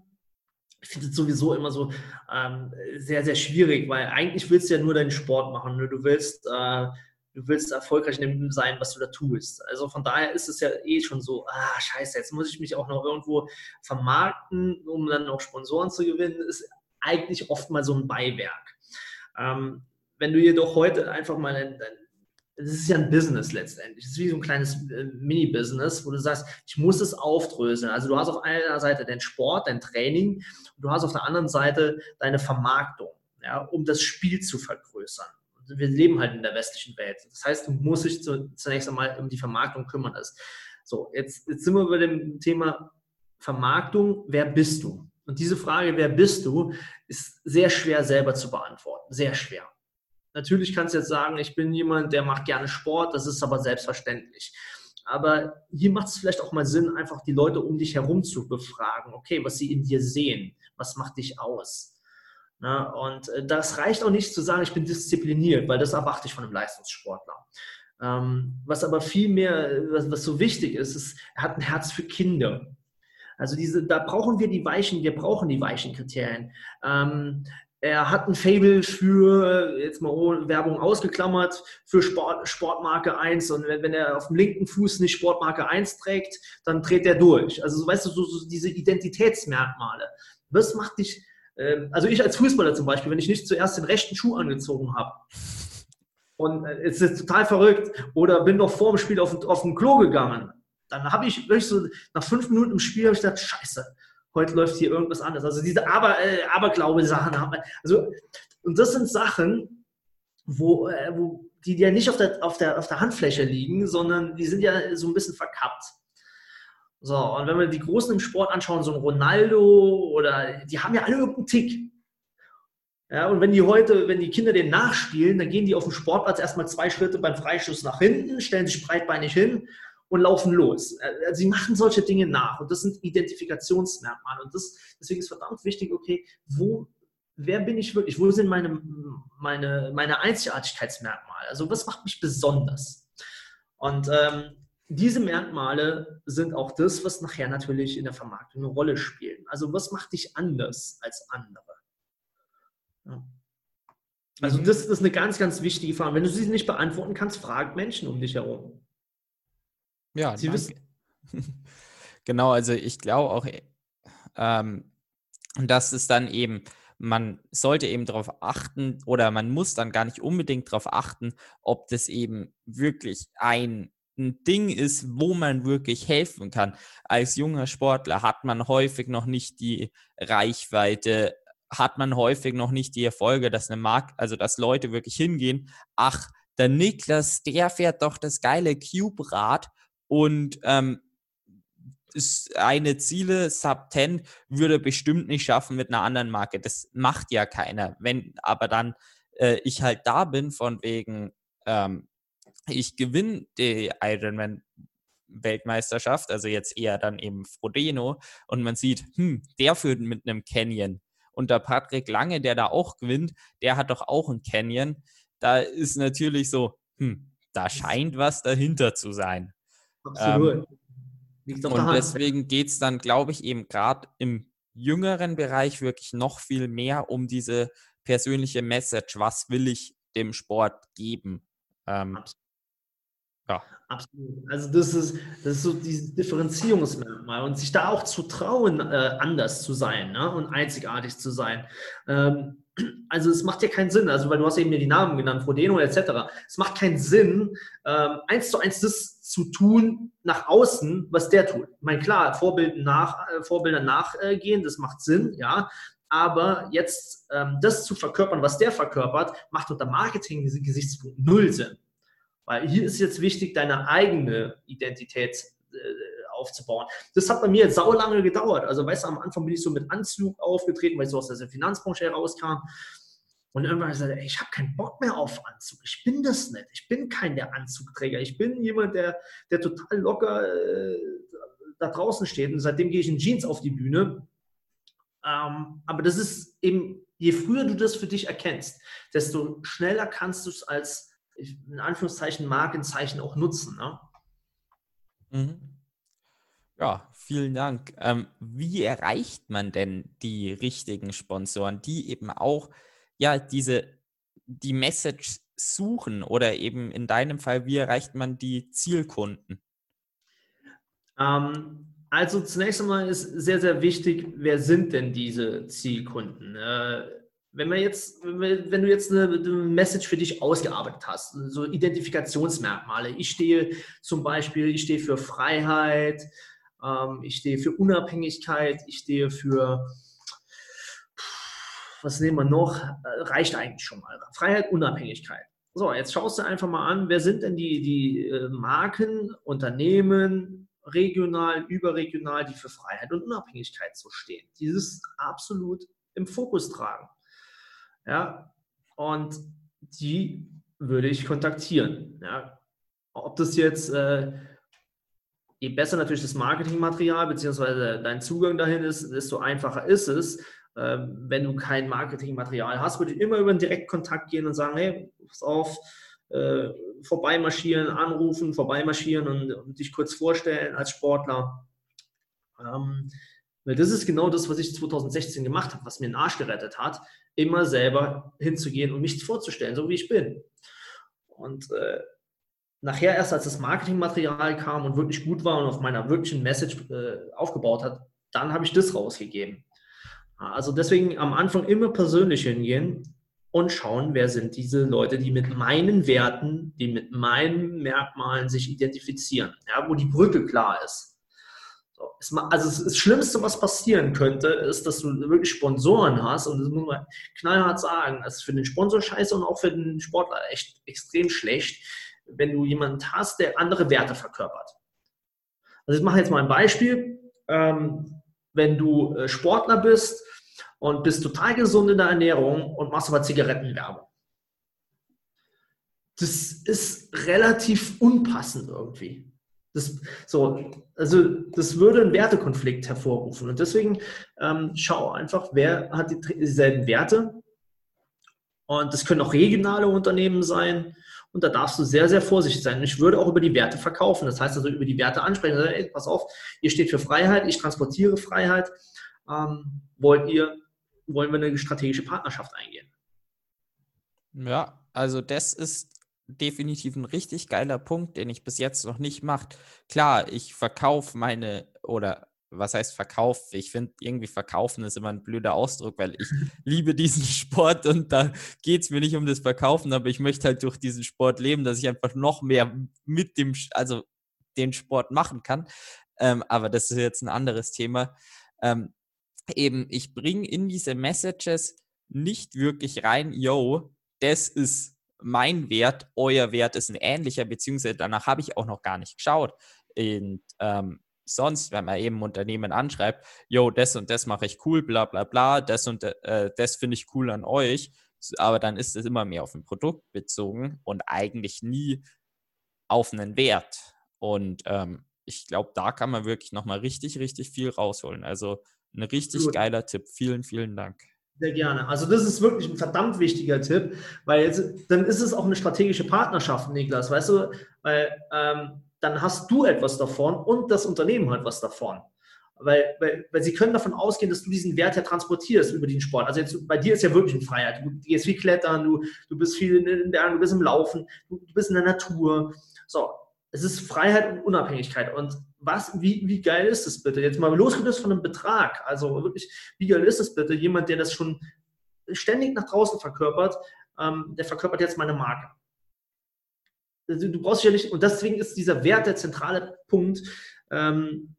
ich finde es sowieso immer so ähm, sehr, sehr schwierig, weil eigentlich willst du ja nur deinen Sport machen. Ne? Du willst, äh, du willst erfolgreich in dem sein, was du da tust. Also von daher ist es ja eh schon so, ah, scheiße, jetzt muss ich mich auch noch irgendwo vermarkten, um dann auch Sponsoren zu gewinnen, ist eigentlich oft mal so ein Beiwerk. Ähm, wenn du jedoch heute einfach mal dein, dein das ist ja ein Business letztendlich. Das ist wie so ein kleines äh, Mini-Business, wo du sagst, ich muss es aufdröseln. Also du hast auf einer Seite dein Sport, dein Training und du hast auf der anderen Seite deine Vermarktung, ja, um das Spiel zu vergrößern. Wir leben halt in der westlichen Welt. Das heißt, du musst dich zunächst einmal um die Vermarktung kümmern. So, jetzt, jetzt sind wir bei dem Thema Vermarktung. Wer bist du? Und diese Frage, wer bist du, ist sehr schwer selber zu beantworten. Sehr schwer. Natürlich kannst du jetzt sagen, ich bin jemand, der macht gerne Sport, das ist aber selbstverständlich. Aber hier macht es vielleicht auch mal Sinn, einfach die Leute um dich herum zu befragen. Okay, was sie in dir sehen, was macht dich aus? Na, und äh, das reicht auch nicht zu sagen, ich bin diszipliniert, weil das erwarte ich von einem Leistungssportler. Ähm, was aber viel mehr, was, was so wichtig ist, ist, er hat ein Herz für Kinder. Also diese, da brauchen wir die weichen, wir brauchen die weichen Kriterien. Ähm, er hat ein Fable für, jetzt mal Werbung ausgeklammert, für Sport, Sportmarke 1. Und wenn, wenn, er auf dem linken Fuß nicht Sportmarke 1 trägt, dann dreht er durch. Also, weißt du, so, so diese Identitätsmerkmale. Was macht dich, äh, also ich als Fußballer zum Beispiel, wenn ich nicht zuerst den rechten Schuh angezogen habe, und äh, es ist total verrückt, oder bin noch vor dem Spiel auf, auf den Klo gegangen, dann habe ich wirklich so, nach fünf Minuten im Spiel habe ich gedacht, scheiße, heute läuft hier irgendwas anders. Also diese Aber, äh, Aberglaube-Sachen haben also und das sind Sachen, wo, äh, wo die ja nicht auf der, auf, der, auf der Handfläche liegen, sondern die sind ja so ein bisschen verkappt. So, und wenn wir die Großen im Sport anschauen, so ein Ronaldo oder die haben ja alle irgendeinen Tick. Ja, und wenn die heute, wenn die Kinder den nachspielen, dann gehen die auf dem Sportplatz erstmal zwei Schritte beim Freischuss nach hinten, stellen sich breitbeinig hin und laufen los. Äh, sie machen solche Dinge nach und das sind Identifikationsmerkmale. Und das, deswegen ist verdammt wichtig, okay, wo, wer bin ich wirklich? Wo sind meine, meine, meine Einzigartigkeitsmerkmale? Also was macht mich besonders? Und ähm, diese Merkmale sind auch das, was nachher natürlich in der Vermarktung eine Rolle spielt. Also was macht dich anders als andere? Ja. Also mhm. das, das ist eine ganz, ganz wichtige Frage. Wenn du sie nicht beantworten kannst, frag Menschen um dich herum. Ja, Sie wissen. genau, also ich glaube auch, ähm, dass es dann eben, man sollte eben darauf achten oder man muss dann gar nicht unbedingt darauf achten, ob das eben wirklich ein, ein Ding ist, wo man wirklich helfen kann. Als junger Sportler hat man häufig noch nicht die Reichweite, hat man häufig noch nicht die Erfolge, dass eine Marke, also dass Leute wirklich hingehen, ach, der Niklas, der fährt doch das geile Cube-Rad und ähm, eine Ziele Sub 10 würde bestimmt nicht schaffen mit einer anderen Marke. Das macht ja keiner. Wenn aber dann äh, ich halt da bin von wegen, ähm, ich gewinne die Ironman Weltmeisterschaft, also jetzt eher dann eben Frodeno und man sieht, hm, der führt mit einem Canyon und der Patrick Lange, der da auch gewinnt, der hat doch auch ein Canyon. Da ist natürlich so, hm, da scheint was dahinter zu sein. Absolut. Ähm, und deswegen geht es dann, glaube ich, eben gerade im jüngeren Bereich wirklich noch viel mehr um diese persönliche Message. Was will ich dem Sport geben? Ähm, ja. Absolut. Also das ist, das ist so dieses Differenzierungsmerkmal und sich da auch zu trauen, äh, anders zu sein ne? und einzigartig zu sein. Ähm, also es macht ja keinen Sinn, also weil du hast eben mir die Namen genannt, Frodeno etc. Es macht keinen Sinn, ähm, eins zu eins das zu tun nach außen, was der tut. Ich meine, klar, Vorbilden nach, äh, nachgehen, das macht Sinn, ja. Aber jetzt ähm, das zu verkörpern, was der verkörpert, macht unter Marketing-Gesichtspunkt null Sinn. Weil hier ist jetzt wichtig, deine eigene Identität äh, aufzubauen. Das hat bei mir jetzt saulange gedauert. Also, weißt du, am Anfang bin ich so mit Anzug aufgetreten, weil ich so aus der Finanzbranche herauskam. Und irgendwann habe ich gesagt, ey, ich habe keinen Bock mehr auf Anzug. Ich bin das nicht. Ich bin kein der Anzugträger. Ich bin jemand, der, der total locker äh, da draußen steht. Und seitdem gehe ich in Jeans auf die Bühne. Ähm, aber das ist eben, je früher du das für dich erkennst, desto schneller kannst du es als, in Anführungszeichen, Markenzeichen auch nutzen. Ne? Mhm. Ja, vielen Dank. Ähm, wie erreicht man denn die richtigen Sponsoren, die eben auch ja diese die Message suchen oder eben in deinem Fall, wie erreicht man die Zielkunden? Ähm, also zunächst einmal ist sehr, sehr wichtig, wer sind denn diese Zielkunden? Äh, wenn, wir jetzt, wenn du jetzt eine, eine, Message für dich ausgearbeitet hast, so Identifikationsmerkmale, ich stehe zum Beispiel, ich stehe für Freiheit, ähm, ich stehe für Unabhängigkeit, ich stehe für, was nehmen wir noch, äh, reicht eigentlich schon mal. Freiheit, Unabhängigkeit. So, jetzt schaust du einfach mal an, wer sind denn die, die äh, Marken, Unternehmen, regional, überregional, die für Freiheit und Unabhängigkeit so stehen. Dieses absolut im Fokus tragen. Ja, und die würde ich kontaktieren. Ja. Ob das jetzt, äh, je besser natürlich das Marketingmaterial bzw. dein Zugang dahin ist, desto einfacher ist es. Äh, wenn du kein Marketingmaterial hast, würde ich immer über einen Direktkontakt gehen und sagen, hey, pass auf, äh, vorbeimarschieren, anrufen, vorbeimarschieren und, und dich kurz vorstellen als Sportler. Ähm, weil das ist genau das, was ich 2016 gemacht habe, was mir den Arsch gerettet hat, immer selber hinzugehen und mich vorzustellen, so wie ich bin. Und äh, nachher erst, als das Marketingmaterial kam und wirklich gut war und auf meiner wirklichen Message äh, aufgebaut hat, dann habe ich das rausgegeben. Also deswegen am Anfang immer persönlich hingehen, und schauen, wer sind diese Leute, die mit meinen Werten, die mit meinen Merkmalen sich identifizieren, ja, wo die Brücke klar ist. So, also das Schlimmste, was passieren könnte, ist, dass du wirklich Sponsoren hast und das muss man knallhart sagen, das ist für den Sponsor scheiße und auch für den Sportler echt extrem schlecht, wenn du jemanden hast, der andere Werte verkörpert. Also ich mache jetzt mal ein Beispiel. Ähm, wenn du äh, Sportler bist, und bist total gesund in der Ernährung und machst aber Zigarettenwerbung. Das ist relativ unpassend irgendwie. Das, so, also das würde einen Wertekonflikt hervorrufen. Und deswegen ähm, schau einfach, wer hat die, dieselben Werte. Und das können auch regionale Unternehmen sein. Und da darfst du sehr, sehr vorsichtig sein. Und ich würde auch über die Werte verkaufen. Das heißt also über die Werte ansprechen. Also, ey, pass auf, ihr steht für Freiheit, ich transportiere Freiheit. Ähm, wollt ihr wollen wir eine strategische Partnerschaft eingehen. Ja, also das ist definitiv ein richtig geiler Punkt, den ich bis jetzt noch nicht mache. Klar, ich verkaufe meine oder was heißt verkaufen? Ich finde, irgendwie verkaufen ist immer ein blöder Ausdruck, weil ich liebe diesen Sport und da geht es mir nicht um das Verkaufen, aber ich möchte halt durch diesen Sport leben, dass ich einfach noch mehr mit dem, also den Sport machen kann. Ähm, aber das ist jetzt ein anderes Thema. Ähm, eben, ich bringe in diese Messages nicht wirklich rein, yo, das ist mein Wert, euer Wert ist ein ähnlicher, beziehungsweise danach habe ich auch noch gar nicht geschaut. Und ähm, sonst, wenn man eben Unternehmen anschreibt, yo, das und das mache ich cool, bla bla bla, das und äh, das finde ich cool an euch, aber dann ist es immer mehr auf ein Produkt bezogen und eigentlich nie auf einen Wert. Und ähm, ich glaube, da kann man wirklich nochmal richtig, richtig viel rausholen. Also ein richtig Gut. geiler Tipp. Vielen, vielen Dank. Sehr gerne. Also das ist wirklich ein verdammt wichtiger Tipp, weil jetzt, dann ist es auch eine strategische Partnerschaft, Niklas, weißt du, weil ähm, dann hast du etwas davon und das Unternehmen hat was davon. Weil, weil, weil sie können davon ausgehen, dass du diesen Wert ja transportierst über den Sport. Also jetzt, bei dir ist ja wirklich eine Freiheit. Du gehst viel klettern, du, du bist viel in der, du bist im Laufen, du, du bist in der Natur. So, es ist Freiheit und Unabhängigkeit. Und was, wie, wie geil ist das bitte? Jetzt mal losgelöst von einem Betrag. Also wirklich, wie geil ist das bitte? Jemand, der das schon ständig nach draußen verkörpert, ähm, der verkörpert jetzt meine Marke. Also, du brauchst ja nicht, und deswegen ist dieser Wert der zentrale Punkt, ähm,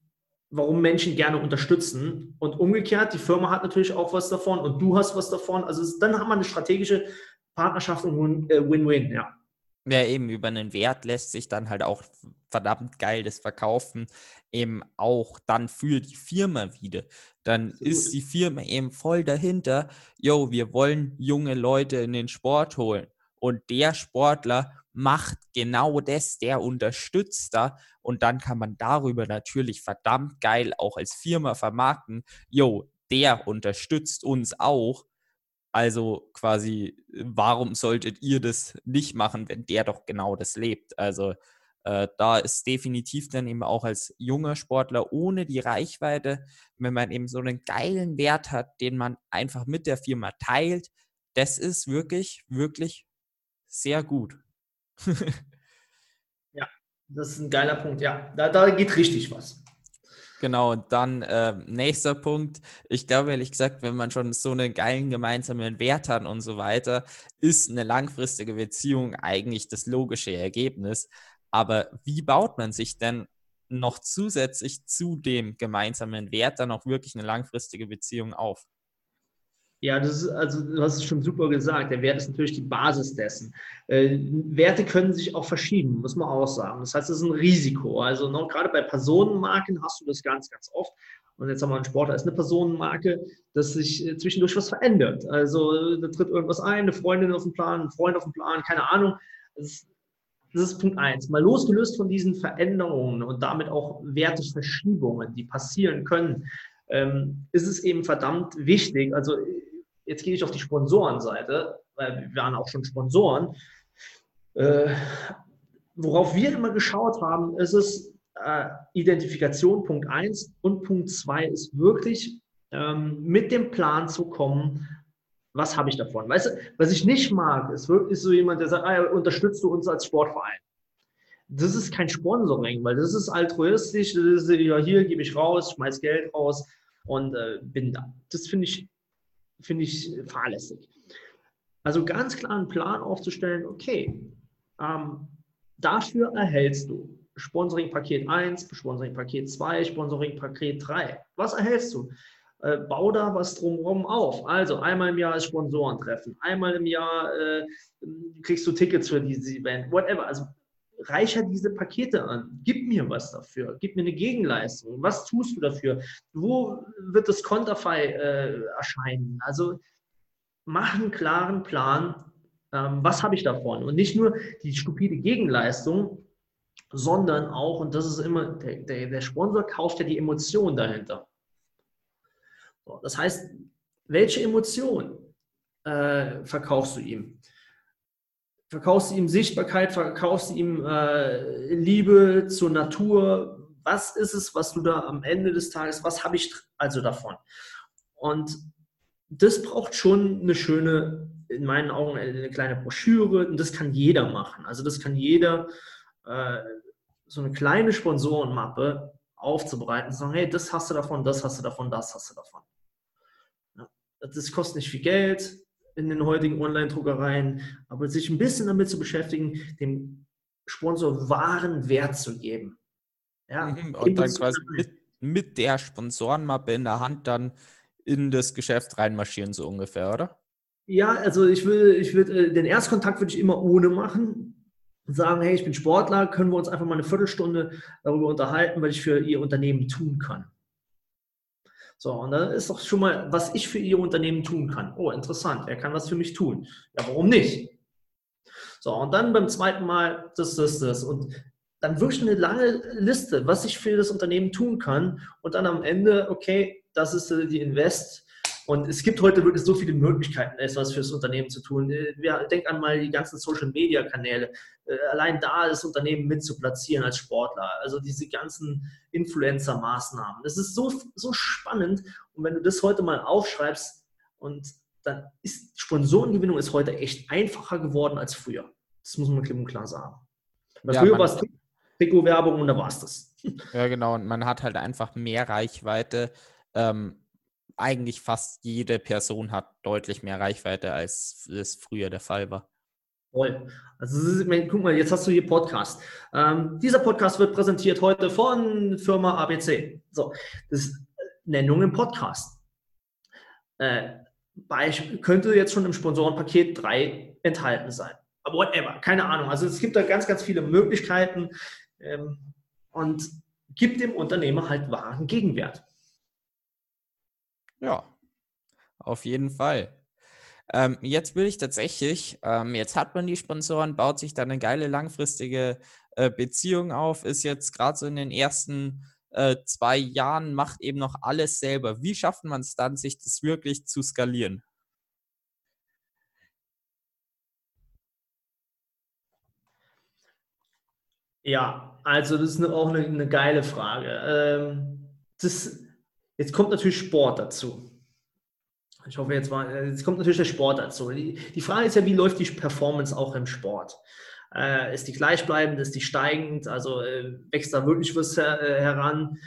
warum Menschen gerne unterstützen. Und umgekehrt, die Firma hat natürlich auch was davon und du hast was davon. Also dann haben wir eine strategische Partnerschaft und äh, Win-Win, ja. Ja, eben über einen Wert lässt sich dann halt auch verdammt geil das Verkaufen eben auch dann für die Firma wieder. Dann so ist die Firma eben voll dahinter, yo, wir wollen junge Leute in den Sport holen. Und der Sportler macht genau das, der unterstützt da. Und dann kann man darüber natürlich verdammt geil auch als Firma vermarkten, yo, der unterstützt uns auch also quasi, warum solltet ihr das nicht machen, wenn der doch genau das lebt? Also äh, da ist definitiv dann eben auch als junger Sportler ohne die Reichweite, wenn man eben so einen geilen Wert hat, den man einfach mit der Firma teilt, das ist wirklich, wirklich sehr gut. ja, das ist ein geiler Punkt. Ja, da, da geht richtig was. Genau, und dann äh, nächster Punkt. Ich glaube ehrlich gesagt, wenn man schon so einen geilen gemeinsamen Wert hat und so weiter, ist eine langfristige Beziehung eigentlich das logische Ergebnis. Aber wie baut man sich denn noch zusätzlich zu dem gemeinsamen Wert dann auch wirklich eine langfristige Beziehung auf? Ja, das ist, also du hast es schon super gesagt. Der Wert ist natürlich die Basis dessen. Äh, Werte können sich auch verschieben, muss man auch sagen. Das heißt, es ist ein Risiko. Also noch, gerade bei Personenmarken hast du das ganz, ganz oft. Und jetzt haben wir einen Sportler, ist eine Personenmarke, dass sich äh, zwischendurch was verändert. Also da tritt irgendwas ein, eine Freundin auf den Plan, ein Freund auf den Plan, keine Ahnung. Das ist, das ist Punkt eins. Mal losgelöst von diesen Veränderungen und damit auch Werteverschiebungen, die passieren können, ähm, ist es eben verdammt wichtig. Also jetzt gehe ich auf die Sponsorenseite, weil wir waren auch schon Sponsoren. Äh, worauf wir immer geschaut haben, ist es äh, Identifikation, Punkt 1 und Punkt 2 ist wirklich ähm, mit dem Plan zu kommen, was habe ich davon? Weißt du, was ich nicht mag, ist wirklich so jemand, der sagt, ah, unterstützt du uns als Sportverein? Das ist kein Sponsoring, weil das ist altruistisch, das ist, ja, hier gebe ich raus, schmeiß Geld raus und äh, bin da. Das finde ich finde ich fahrlässig. Also ganz klar einen Plan aufzustellen, okay, ähm, dafür erhältst du Sponsoring Paket 1, Sponsoring Paket 2, Sponsoring Paket 3. Was erhältst du? Äh, bau da was drumherum auf. Also einmal im Jahr ist Sponsorentreffen, einmal im Jahr äh, kriegst du Tickets für dieses Event, whatever. Also reicher diese Pakete an. Gib mir was dafür. Gib mir eine Gegenleistung. Was tust du dafür? Wo wird das Konterfei äh, erscheinen? Also mach einen klaren Plan. Ähm, was habe ich davon? Und nicht nur die stupide Gegenleistung, sondern auch, und das ist immer, der, der, der Sponsor kauft ja die Emotion dahinter. So, das heißt, welche Emotion äh, verkaufst du ihm? Verkaufst du ihm Sichtbarkeit, verkaufst du ihm äh, Liebe zur Natur. Was ist es, was du da am Ende des Tages, was habe ich also davon? Und das braucht schon eine schöne, in meinen Augen eine kleine Broschüre und das kann jeder machen. Also das kann jeder, äh, so eine kleine Sponsorenmappe aufzubereiten und sagen, hey, das hast du davon, das hast du davon, das hast du davon. Ja, das kostet nicht viel Geld, in den heutigen Online-Druckereien, aber sich ein bisschen damit zu beschäftigen, dem Sponsor wahren Wert zu geben. Ja, mhm, und dann quasi mit, mit der Sponsorenmappe in der Hand dann in das Geschäft reinmarschieren, so ungefähr, oder? Ja, also ich will, ich will, äh, den Erstkontakt würde ich immer ohne machen. Sagen, hey, ich bin Sportler, können wir uns einfach mal eine Viertelstunde darüber unterhalten, was ich für Ihr Unternehmen tun kann. So, und dann ist doch schon mal, was ich für Ihr Unternehmen tun kann. Oh, interessant, er kann was für mich tun. Ja, warum nicht? So, und dann beim zweiten Mal das, das, das. Und dann wirklich eine lange Liste, was ich für das Unternehmen tun kann. Und dann am Ende, okay, das ist die Invest. Und es gibt heute wirklich so viele Möglichkeiten, etwas fürs Unternehmen zu tun. Wir denken an mal die ganzen Social Media Kanäle. Äh, allein da das Unternehmen mit zu platzieren als Sportler. Also diese ganzen Influencer-Maßnahmen. Das ist so, so spannend. Und wenn du das heute mal aufschreibst und dann ist Sponsorengewinnung ist heute echt einfacher geworden als früher. Das muss man klipp und klar sagen. Weil ja, früher war es Trikot-Werbung und da war es das. Ja, genau. Und man hat halt einfach mehr Reichweite. Ähm, eigentlich fast jede Person hat deutlich mehr Reichweite, als es früher der Fall war. Voll. Also guck mal, jetzt hast du hier Podcast. Ähm, dieser Podcast wird präsentiert heute von Firma ABC. So, das ist Nennung im Podcast. Äh, Beispiel, könnte jetzt schon im Sponsorenpaket 3 enthalten sein. Aber whatever, keine Ahnung. Also es gibt da ganz, ganz viele Möglichkeiten ähm, und gibt dem Unternehmer halt wahren Gegenwert. Ja, auf jeden Fall. Ähm, jetzt will ich tatsächlich, ähm, jetzt hat man die Sponsoren, baut sich dann eine geile langfristige äh, Beziehung auf, ist jetzt gerade so in den ersten äh, zwei Jahren, macht eben noch alles selber. Wie schafft man es dann, sich das wirklich zu skalieren? Ja, also das ist auch eine, eine, geile Frage. Ähm, das, jetzt kommt natürlich Sport dazu. Ich hoffe, jetzt war, äh, jetzt kommt natürlich der Sport dazu. Die, die Frage ist ja, wie läuft die Performance auch im Sport? Äh, ist die gleichbleibend, ist die steigend? Also äh, wächst da wirklich was her, äh, heran?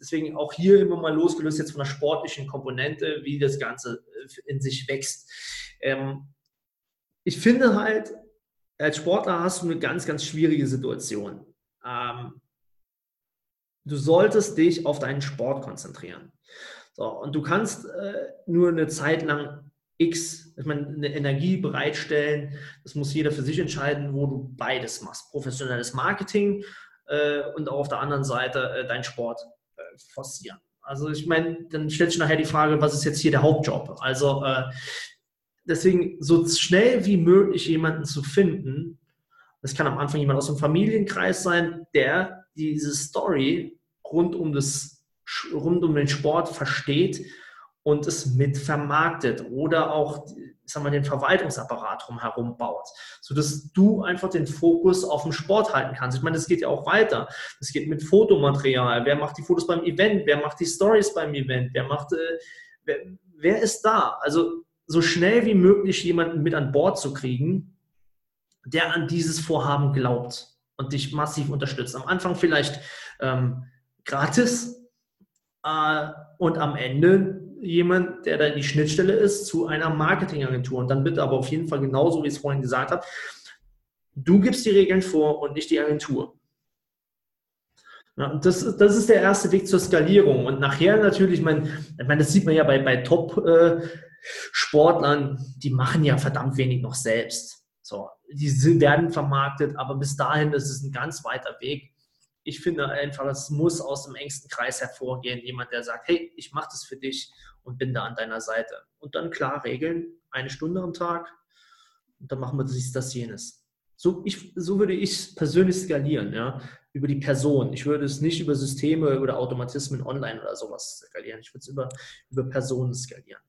Deswegen auch hier immer mal losgelöst jetzt von der sportlichen Komponente, wie das Ganze äh, in sich wächst. Ähm, ich finde halt, als Sportler hast du eine ganz, ganz schwierige Situation. Ähm, du solltest dich auf deinen Sport konzentrieren. So, und du kannst äh, nur eine Zeit lang X, ich meine, eine Energie bereitstellen. Das muss jeder für sich entscheiden, wo du beides machst. Professionelles Marketing äh, und auch auf der anderen Seite äh, deinen Sport äh, forcieren. Also ich meine, dann stellt sich nachher die Frage, was ist jetzt hier der Hauptjob? Also äh, deswegen so schnell wie möglich jemanden zu finden. Das kann am Anfang jemand aus dem Familienkreis sein, der diese Story rund um, das, rund um den Sport versteht und es mit vermarktet oder auch sagen wir, den Verwaltungsapparat drumherum baut, sodass du einfach den Fokus auf den Sport halten kannst. Ich meine, das geht ja auch weiter. Das geht mit Fotomaterial. Wer macht die Fotos beim Event? Wer macht die Stories beim Event? Wer macht, äh, wer, wer ist da? Also so schnell wie möglich jemanden mit an Bord zu kriegen, der an dieses Vorhaben glaubt und dich massiv unterstützt. Am Anfang vielleicht ähm, gratis äh, und am Ende jemand, der da die Schnittstelle ist zu einer Marketingagentur. Und dann bitte aber auf jeden Fall genauso, wie ich es vorhin gesagt habe, du gibst die Regeln vor und nicht die Agentur. Ja, das, das ist der erste Weg zur Skalierung. Und nachher natürlich, ich meine, ich das sieht man ja bei, bei Top-Sportlern, äh, die machen ja verdammt wenig noch selbst. So, die werden vermarktet, aber bis dahin ist es ein ganz weiter Weg ich finde einfach, es muss aus dem engsten Kreis hervorgehen, jemand, der sagt, hey, ich mache das für dich und bin da an deiner Seite. Und dann klar regeln, eine Stunde am Tag und dann machen wir dies, das, jenes. So, ich, so würde ich persönlich skalieren, ja, über die Person. Ich würde es nicht über Systeme oder Automatismen online oder sowas skalieren. Ich würde es über, über Personen skalieren.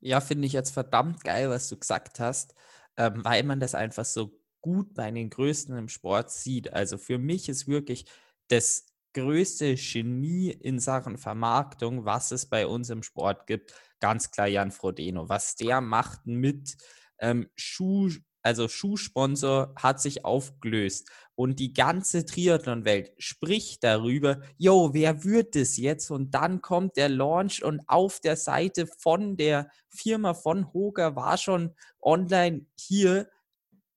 Ja, finde ich jetzt verdammt geil, was du gesagt hast, ähm, weil man das einfach so gut bei den Größten im Sport sieht. Also für mich ist wirklich das größte Genie in Sachen Vermarktung, was es bei uns im Sport gibt, ganz klar Jan Frodeno. Was der macht mit ähm, Schuh, also Schuhsponsor hat sich aufgelöst und die ganze Triathlon-Welt spricht darüber, yo, wer wird es jetzt? Und dann kommt der Launch und auf der Seite von der Firma von Hoger war schon online hier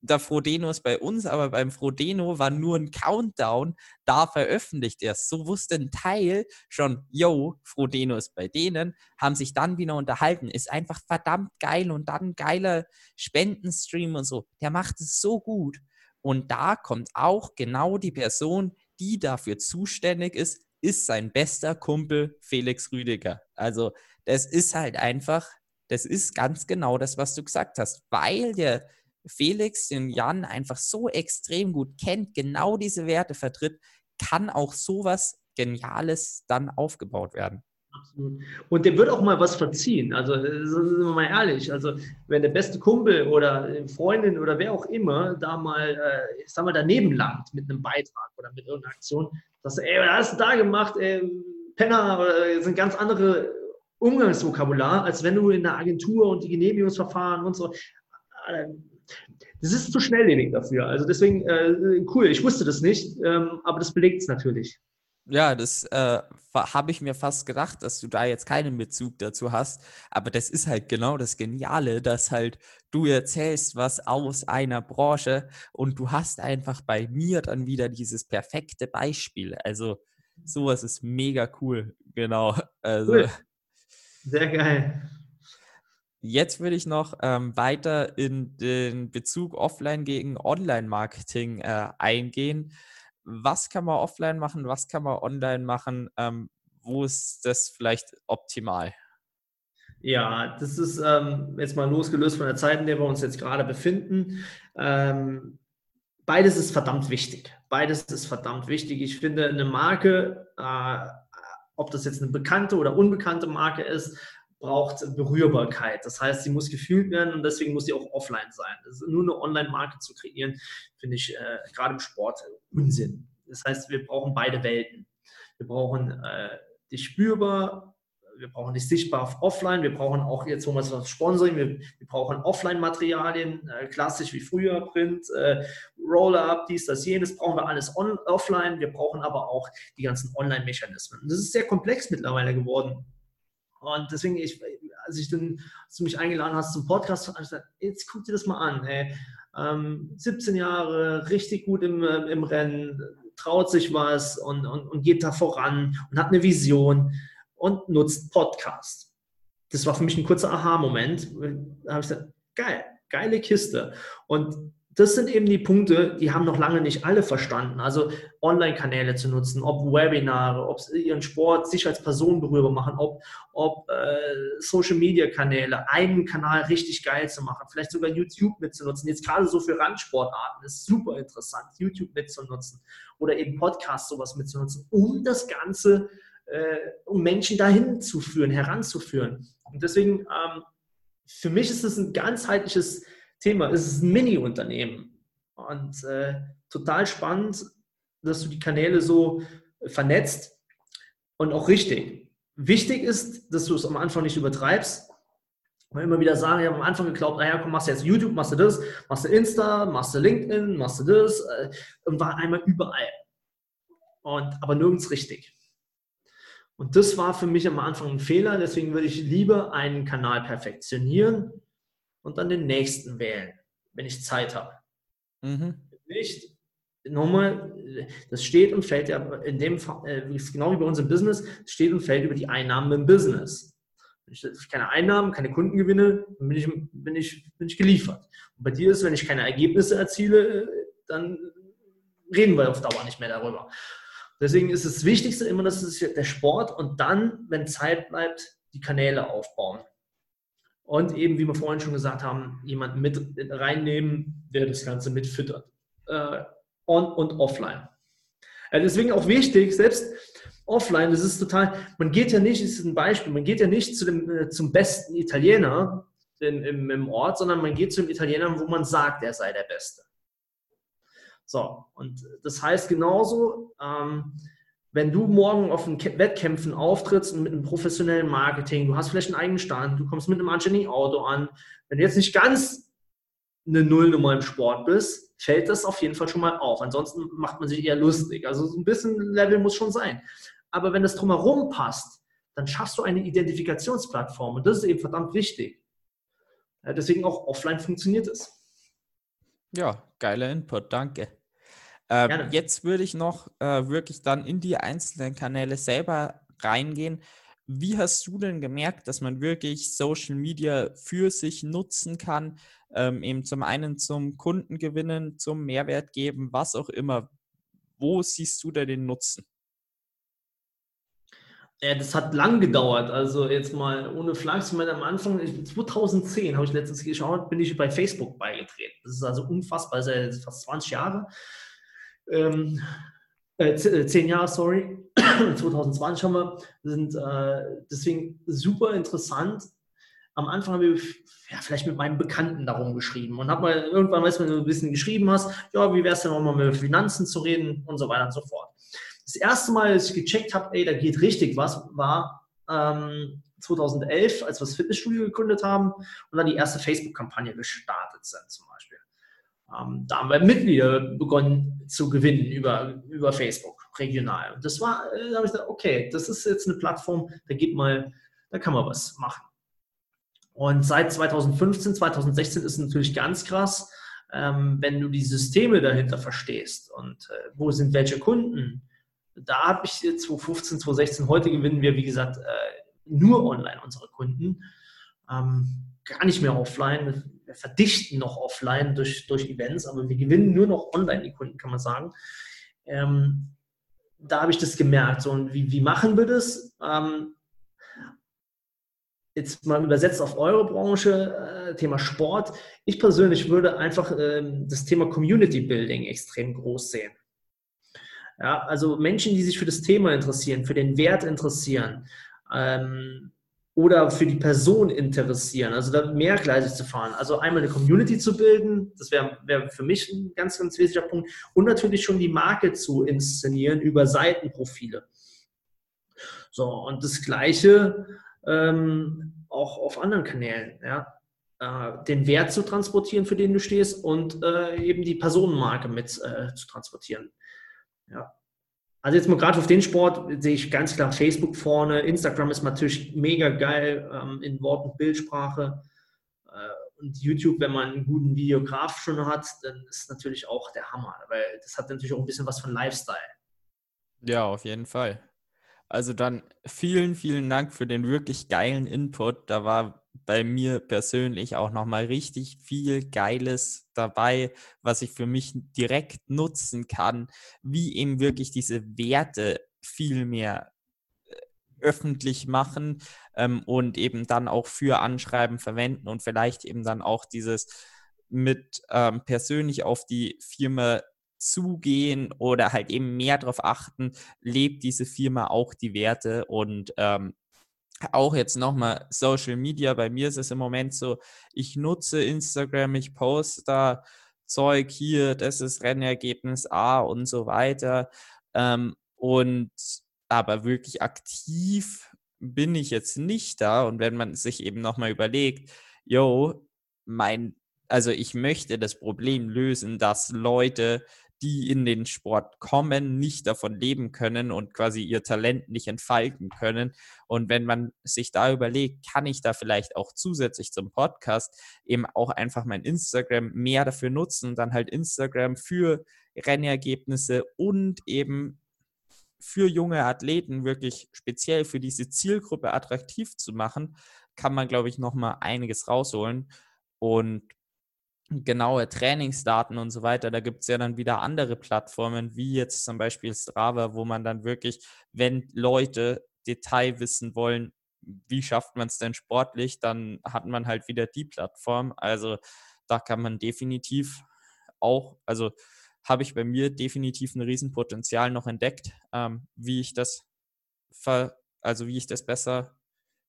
der Frodeno ist bei uns, aber beim Frodeno war nur ein Countdown, da veröffentlicht er So wusste ein Teil schon, yo, Frodeno ist bei denen, haben sich dann wieder unterhalten. Ist einfach verdammt geil und dann geiler Spendenstream und so. Der macht es so gut. Und da kommt auch genau die Person, die dafür zuständig ist, ist sein bester Kumpel Felix Rüdiger. Also, das ist halt einfach, das ist ganz genau das, was du gesagt hast, weil der Felix den Jan einfach so extrem gut kennt, genau diese Werte vertritt, kann auch sowas Geniales dann aufgebaut werden. Absolut. Und dem wird auch mal was verziehen. Also, sind wir mal ehrlich. Also, wenn der beste Kumpel oder Freundin oder wer auch immer da mal, äh, ich sag mal, daneben langt mit einem Beitrag oder mit irgendeiner Aktion, dass ey, was hast du da gemacht? Ey, Penner, äh, sind ganz andere Umgangsvokabular, als wenn du in der Agentur und die Genehmigungsverfahren und so. Das ist zu schnelllebig dafür. Also deswegen äh, cool. Ich wusste das nicht, ähm, aber das belegt es natürlich. Ja, das äh, habe ich mir fast gedacht, dass du da jetzt keinen Bezug dazu hast. Aber das ist halt genau das Geniale, dass halt du erzählst was aus einer Branche und du hast einfach bei mir dann wieder dieses perfekte Beispiel. Also sowas ist mega cool. Genau. Also, cool. Sehr geil. Jetzt würde ich noch ähm, weiter in den Bezug Offline gegen Online-Marketing äh, eingehen. Was kann man offline machen? Was kann man online machen? Ähm, wo ist das vielleicht optimal? Ja, das ist ähm, jetzt mal losgelöst von der Zeit, in der wir uns jetzt gerade befinden. Ähm, beides ist verdammt wichtig. Beides ist verdammt wichtig. Ich finde, eine Marke, äh, ob das jetzt eine bekannte oder unbekannte Marke ist, braucht Berührbarkeit. Das heißt, sie muss gefühlt werden und deswegen muss sie auch offline sein. Also nur eine Online-Marke zu kreieren, finde ich äh, gerade im Sport Unsinn. Das heißt, wir brauchen beide Welten. Wir brauchen äh, dich spürbar, wir brauchen dich sichtbar auf offline, wir brauchen auch jetzt, wo wir das Sponsoring, wir, wir brauchen Offline-Materialien, äh, klassisch wie früher, Print, äh, Roll-Up, dies, das, jenes, brauchen wir alles on, offline, wir brauchen aber auch die ganzen Online-Mechanismen. Das ist sehr komplex mittlerweile geworden. Und deswegen, ich, als ich dann, als du mich eingeladen hast zum Podcast, habe ich gesagt, jetzt guck dir das mal an. Ey. Ähm, 17 Jahre, richtig gut im, äh, im Rennen, traut sich was und, und, und geht da voran und hat eine Vision. und nutzt Podcast. Das war für mich ein kurzer Aha-Moment. Da habe ich gesagt, geil, geile Kiste. Und das sind eben die Punkte, die haben noch lange nicht alle verstanden. Also Online-Kanäle zu nutzen, ob Webinare, ob sie ihren Sport sich als Person berührbar machen, ob, ob äh, Social-Media-Kanäle, einen Kanal richtig geil zu machen, vielleicht sogar YouTube mitzunutzen. Jetzt gerade so für Randsportarten ist super interessant, YouTube mitzunutzen oder eben Podcasts sowas mitzunutzen, um das Ganze, äh, um Menschen dahin zu führen, heranzuführen. Und deswegen, ähm, für mich ist es ein ganzheitliches Thema. Es ist ein Mini-Unternehmen. Und äh, total spannend, dass du die Kanäle so vernetzt und auch richtig. Wichtig ist, dass du es am Anfang nicht übertreibst. Weil immer wieder sagen, ich habe am Anfang geglaubt, naja, komm, machst du jetzt YouTube, machst du das, machst du Insta, machst du LinkedIn, machst du das äh, und war einmal überall. Und, aber nirgends richtig. Und das war für mich am Anfang ein Fehler, deswegen würde ich lieber einen Kanal perfektionieren und dann den nächsten wählen, wenn ich Zeit habe. Mhm. Nicht, nochmal, das steht und fällt ja in dem Fall, äh, genau wie bei uns im Business, steht und fällt über die Einnahmen im Business. Wenn ich keine Einnahmen, keine Kunden gewinne, dann bin ich, bin ich, bin ich geliefert. Und bei dir ist, wenn ich keine Ergebnisse erziele, dann reden wir auf Dauer nicht mehr darüber. Deswegen ist das Wichtigste immer, dass es der Sport und dann, wenn Zeit bleibt, die Kanäle aufbauen. Und eben, wie wir vorhin schon gesagt haben, jemanden mit reinnehmen, der das Ganze mitfüttert. Äh, on und offline. Also deswegen auch wichtig, selbst offline, das ist total, man geht ja nicht, das ist ein Beispiel, man geht ja nicht zu dem, äh, zum besten Italiener in, im, im Ort, sondern man geht zu dem Italiener, wo man sagt, er sei der Beste. So, und das heißt genauso, ähm, wenn du morgen auf den Wettkämpfen auftrittst und mit einem professionellen Marketing, du hast vielleicht einen eigenen Stand, du kommst mit einem anständigen Auto an, wenn du jetzt nicht ganz eine Nullnummer im Sport bist, fällt das auf jeden Fall schon mal auf. Ansonsten macht man sich eher lustig. Also so ein bisschen Level muss schon sein. Aber wenn das drumherum passt, dann schaffst du eine Identifikationsplattform und das ist eben verdammt wichtig. Deswegen auch offline funktioniert es. Ja, geiler Input, danke. Ähm, jetzt würde ich noch äh, wirklich dann in die einzelnen Kanäle selber reingehen. Wie hast du denn gemerkt, dass man wirklich Social Media für sich nutzen kann? Ähm, eben zum einen zum Kunden gewinnen, zum Mehrwert geben, was auch immer. Wo siehst du da den Nutzen? Ja, das hat lang gedauert. Also jetzt mal ohne Flachs, ich meine, am Anfang, 2010 habe ich letztens geschaut, bin ich bei Facebook beigetreten. Das ist also unfassbar, das ist ja fast 20 Jahre ähm, äh, äh, zehn Jahre, sorry, 2020 haben wir, sind äh, deswegen super interessant. Am Anfang habe ich ja, vielleicht mit meinen Bekannten darum geschrieben und habe mal irgendwann, weißt du, wenn du ein bisschen geschrieben hast, ja, wie wäre es denn auch mal mit Finanzen zu reden und so weiter und so fort. Das erste Mal, als ich gecheckt habe, ey, da geht richtig was, war ähm, 2011, als wir das Fitnessstudio gegründet haben und dann die erste Facebook-Kampagne gestartet sind zum Beispiel. Ähm, da haben wir Mitglieder begonnen zu gewinnen über, über Facebook, regional. Und das war, äh, da habe ich gesagt, okay, das ist jetzt eine Plattform, da geht mal, da kann man was machen. Und seit 2015, 2016 ist es natürlich ganz krass, ähm, wenn du die Systeme dahinter verstehst und äh, wo sind welche Kunden. Da habe ich 2015, 2016, heute gewinnen wir, wie gesagt, äh, nur online unsere Kunden, ähm, gar nicht mehr offline wir verdichten noch offline durch, durch Events, aber wir gewinnen nur noch online die Kunden, kann man sagen. Ähm, da habe ich das gemerkt. So, und wie, wie machen wir das? Ähm, jetzt mal übersetzt auf eure Branche, äh, Thema Sport. Ich persönlich würde einfach äh, das Thema Community Building extrem groß sehen. Ja, also Menschen, die sich für das Thema interessieren, für den Wert interessieren, ähm, oder für die Person interessieren, also da mehrgleisig zu fahren. Also einmal eine Community zu bilden, das wäre wär für mich ein ganz, ganz wesentlicher Punkt. Und natürlich schon die Marke zu inszenieren über Seitenprofile. So, und das Gleiche ähm, auch auf anderen Kanälen, ja. Äh, den Wert zu transportieren, für den du stehst und äh, eben die Personenmarke mit äh, zu transportieren. Ja. Also jetzt mal gerade auf den Sport sehe ich ganz klar Facebook vorne. Instagram ist natürlich mega geil ähm, in Wort- und Bildsprache. Äh, und YouTube, wenn man einen guten Videograf schon hat, dann ist natürlich auch der Hammer, weil das hat natürlich auch ein bisschen was von Lifestyle. Ja, auf jeden Fall. Also dann vielen, vielen Dank für den wirklich geilen Input. Da war bei mir persönlich auch nochmal richtig viel Geiles dabei, was ich für mich direkt nutzen kann, wie eben wirklich diese Werte viel mehr äh, öffentlich machen ähm, und eben dann auch für Anschreiben verwenden und vielleicht eben dann auch dieses mit ähm, persönlich auf die Firma zugehen oder halt eben mehr darauf achten, lebt diese Firma auch die Werte und ähm, auch jetzt nochmal Social Media. Bei mir ist es im Moment so, ich nutze Instagram, ich poste da Zeug hier, das ist Rennergebnis A und so weiter. Ähm, und aber wirklich aktiv bin ich jetzt nicht da. Und wenn man sich eben nochmal überlegt, yo, mein, also ich möchte das Problem lösen, dass Leute die in den Sport kommen, nicht davon leben können und quasi ihr Talent nicht entfalten können. Und wenn man sich da überlegt, kann ich da vielleicht auch zusätzlich zum Podcast eben auch einfach mein Instagram mehr dafür nutzen, dann halt Instagram für Rennergebnisse und eben für junge Athleten wirklich speziell für diese Zielgruppe attraktiv zu machen, kann man, glaube ich, nochmal einiges rausholen. Und genaue Trainingsdaten und so weiter. Da gibt es ja dann wieder andere Plattformen, wie jetzt zum Beispiel Strava, wo man dann wirklich, wenn Leute Detail wissen wollen, wie schafft man es denn sportlich, dann hat man halt wieder die Plattform. Also da kann man definitiv auch, also habe ich bei mir definitiv ein Riesenpotenzial noch entdeckt, ähm, wie ich das ver, also wie ich das besser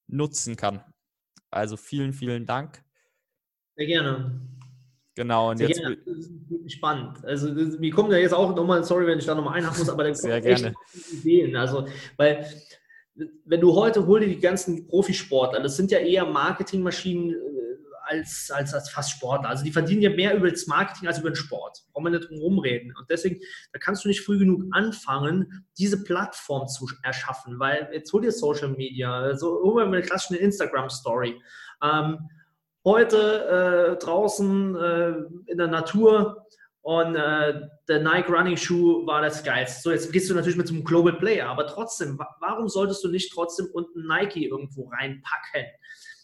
nutzen kann. Also vielen, vielen Dank. Sehr gerne. Genau, und jetzt. Ja, spannend. Also, wir kommen ja jetzt auch nochmal, sorry, wenn ich da nochmal einhaken muss, aber da Sehr gerne. Ideen. Also, weil, wenn du heute hol dir die ganzen Profisportler, das sind ja eher Marketingmaschinen äh, als, als, als fast Sportler. Also, die verdienen ja mehr über das Marketing als über den Sport. Brauchen wir nicht drum rumreden. Und deswegen, da kannst du nicht früh genug anfangen, diese Plattform zu erschaffen, weil jetzt hol dir Social Media, so hol mir eine klassische Instagram-Story. Ähm, heute äh, draußen äh, in der Natur und äh, der Nike Running Shoe war das geilste. So, jetzt gehst du natürlich mit einem Global Player, aber trotzdem, warum solltest du nicht trotzdem unten Nike irgendwo reinpacken?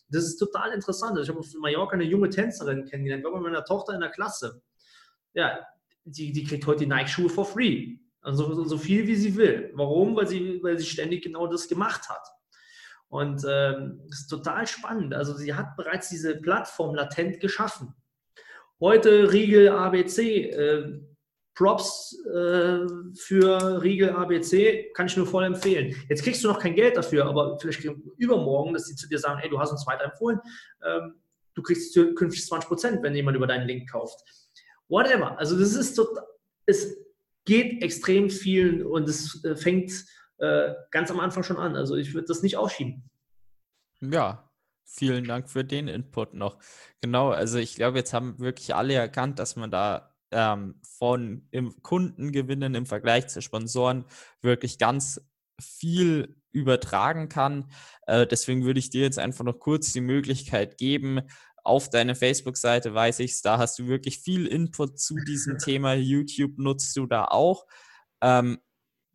Das ist total interessant. Also ich habe auf Mallorca eine junge Tänzerin kennengelernt, war bei meiner Tochter in der Klasse. Ja, die, die kriegt heute die Nike-Schuhe for free. Also so, so viel wie sie will. Warum? Weil sie, weil sie ständig genau das gemacht hat. Und ähm, das ist total spannend. Also sie hat bereits diese Plattform latent geschaffen. Heute Riegel ABC. Äh, Props äh, für Riegel ABC kann ich nur voll empfehlen. Jetzt kriegst du noch kein Geld dafür, aber vielleicht übermorgen, dass sie zu dir sagen, hey, du hast uns weiterempfohlen, ähm, du kriegst künftig 20 Prozent, wenn jemand über deinen Link kauft. Whatever. Also das ist total, es geht extrem viel und es äh, fängt äh, ganz am Anfang schon an. Also ich würde das nicht ausschieben. Ja, vielen Dank für den Input noch. Genau, also ich glaube, jetzt haben wirklich alle erkannt, dass man da ähm, von im Kundengewinnen im Vergleich zu Sponsoren wirklich ganz viel übertragen kann. Äh, deswegen würde ich dir jetzt einfach noch kurz die Möglichkeit geben, auf deine Facebook-Seite weiß ich es, da hast du wirklich viel Input zu diesem Thema. YouTube nutzt du da auch. Ähm,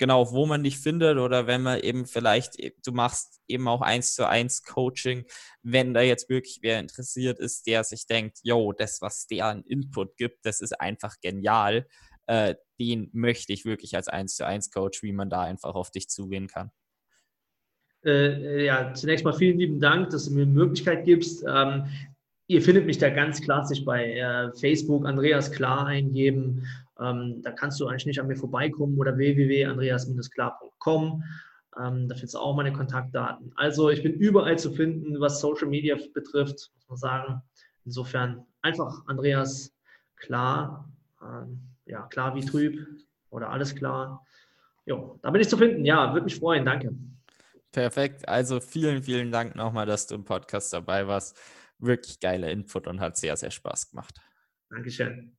genau, wo man dich findet oder wenn man eben vielleicht, e, du machst eben auch eins zu eins Coaching, wenn da jetzt wirklich wer interessiert ist, der sich denkt, yo, das, was der an Input gibt, das ist einfach genial, äh, den möchte ich wirklich als eins zu eins Coach, wie man da einfach auf dich zugehen kann. Äh, ja, zunächst mal vielen lieben Dank, dass du mir die Möglichkeit gibst. Ähm, ihr findet mich da ganz klassisch bei äh, Facebook Andreas Klar eingeben. Ähm, da kannst du eigentlich nicht an mir vorbeikommen oder www.andreas-klar.com. Ähm, da findest du auch meine Kontaktdaten. Also ich bin überall zu finden, was Social Media betrifft, muss man sagen. Insofern einfach Andreas Klar, ähm, ja, klar wie trüb oder alles klar. Jo, da bin ich zu finden. Ja, würde mich freuen. Danke. Perfekt. Also vielen, vielen Dank nochmal, dass du im Podcast dabei warst. Wirklich geiler Input und hat sehr, sehr Spaß gemacht. Dankeschön.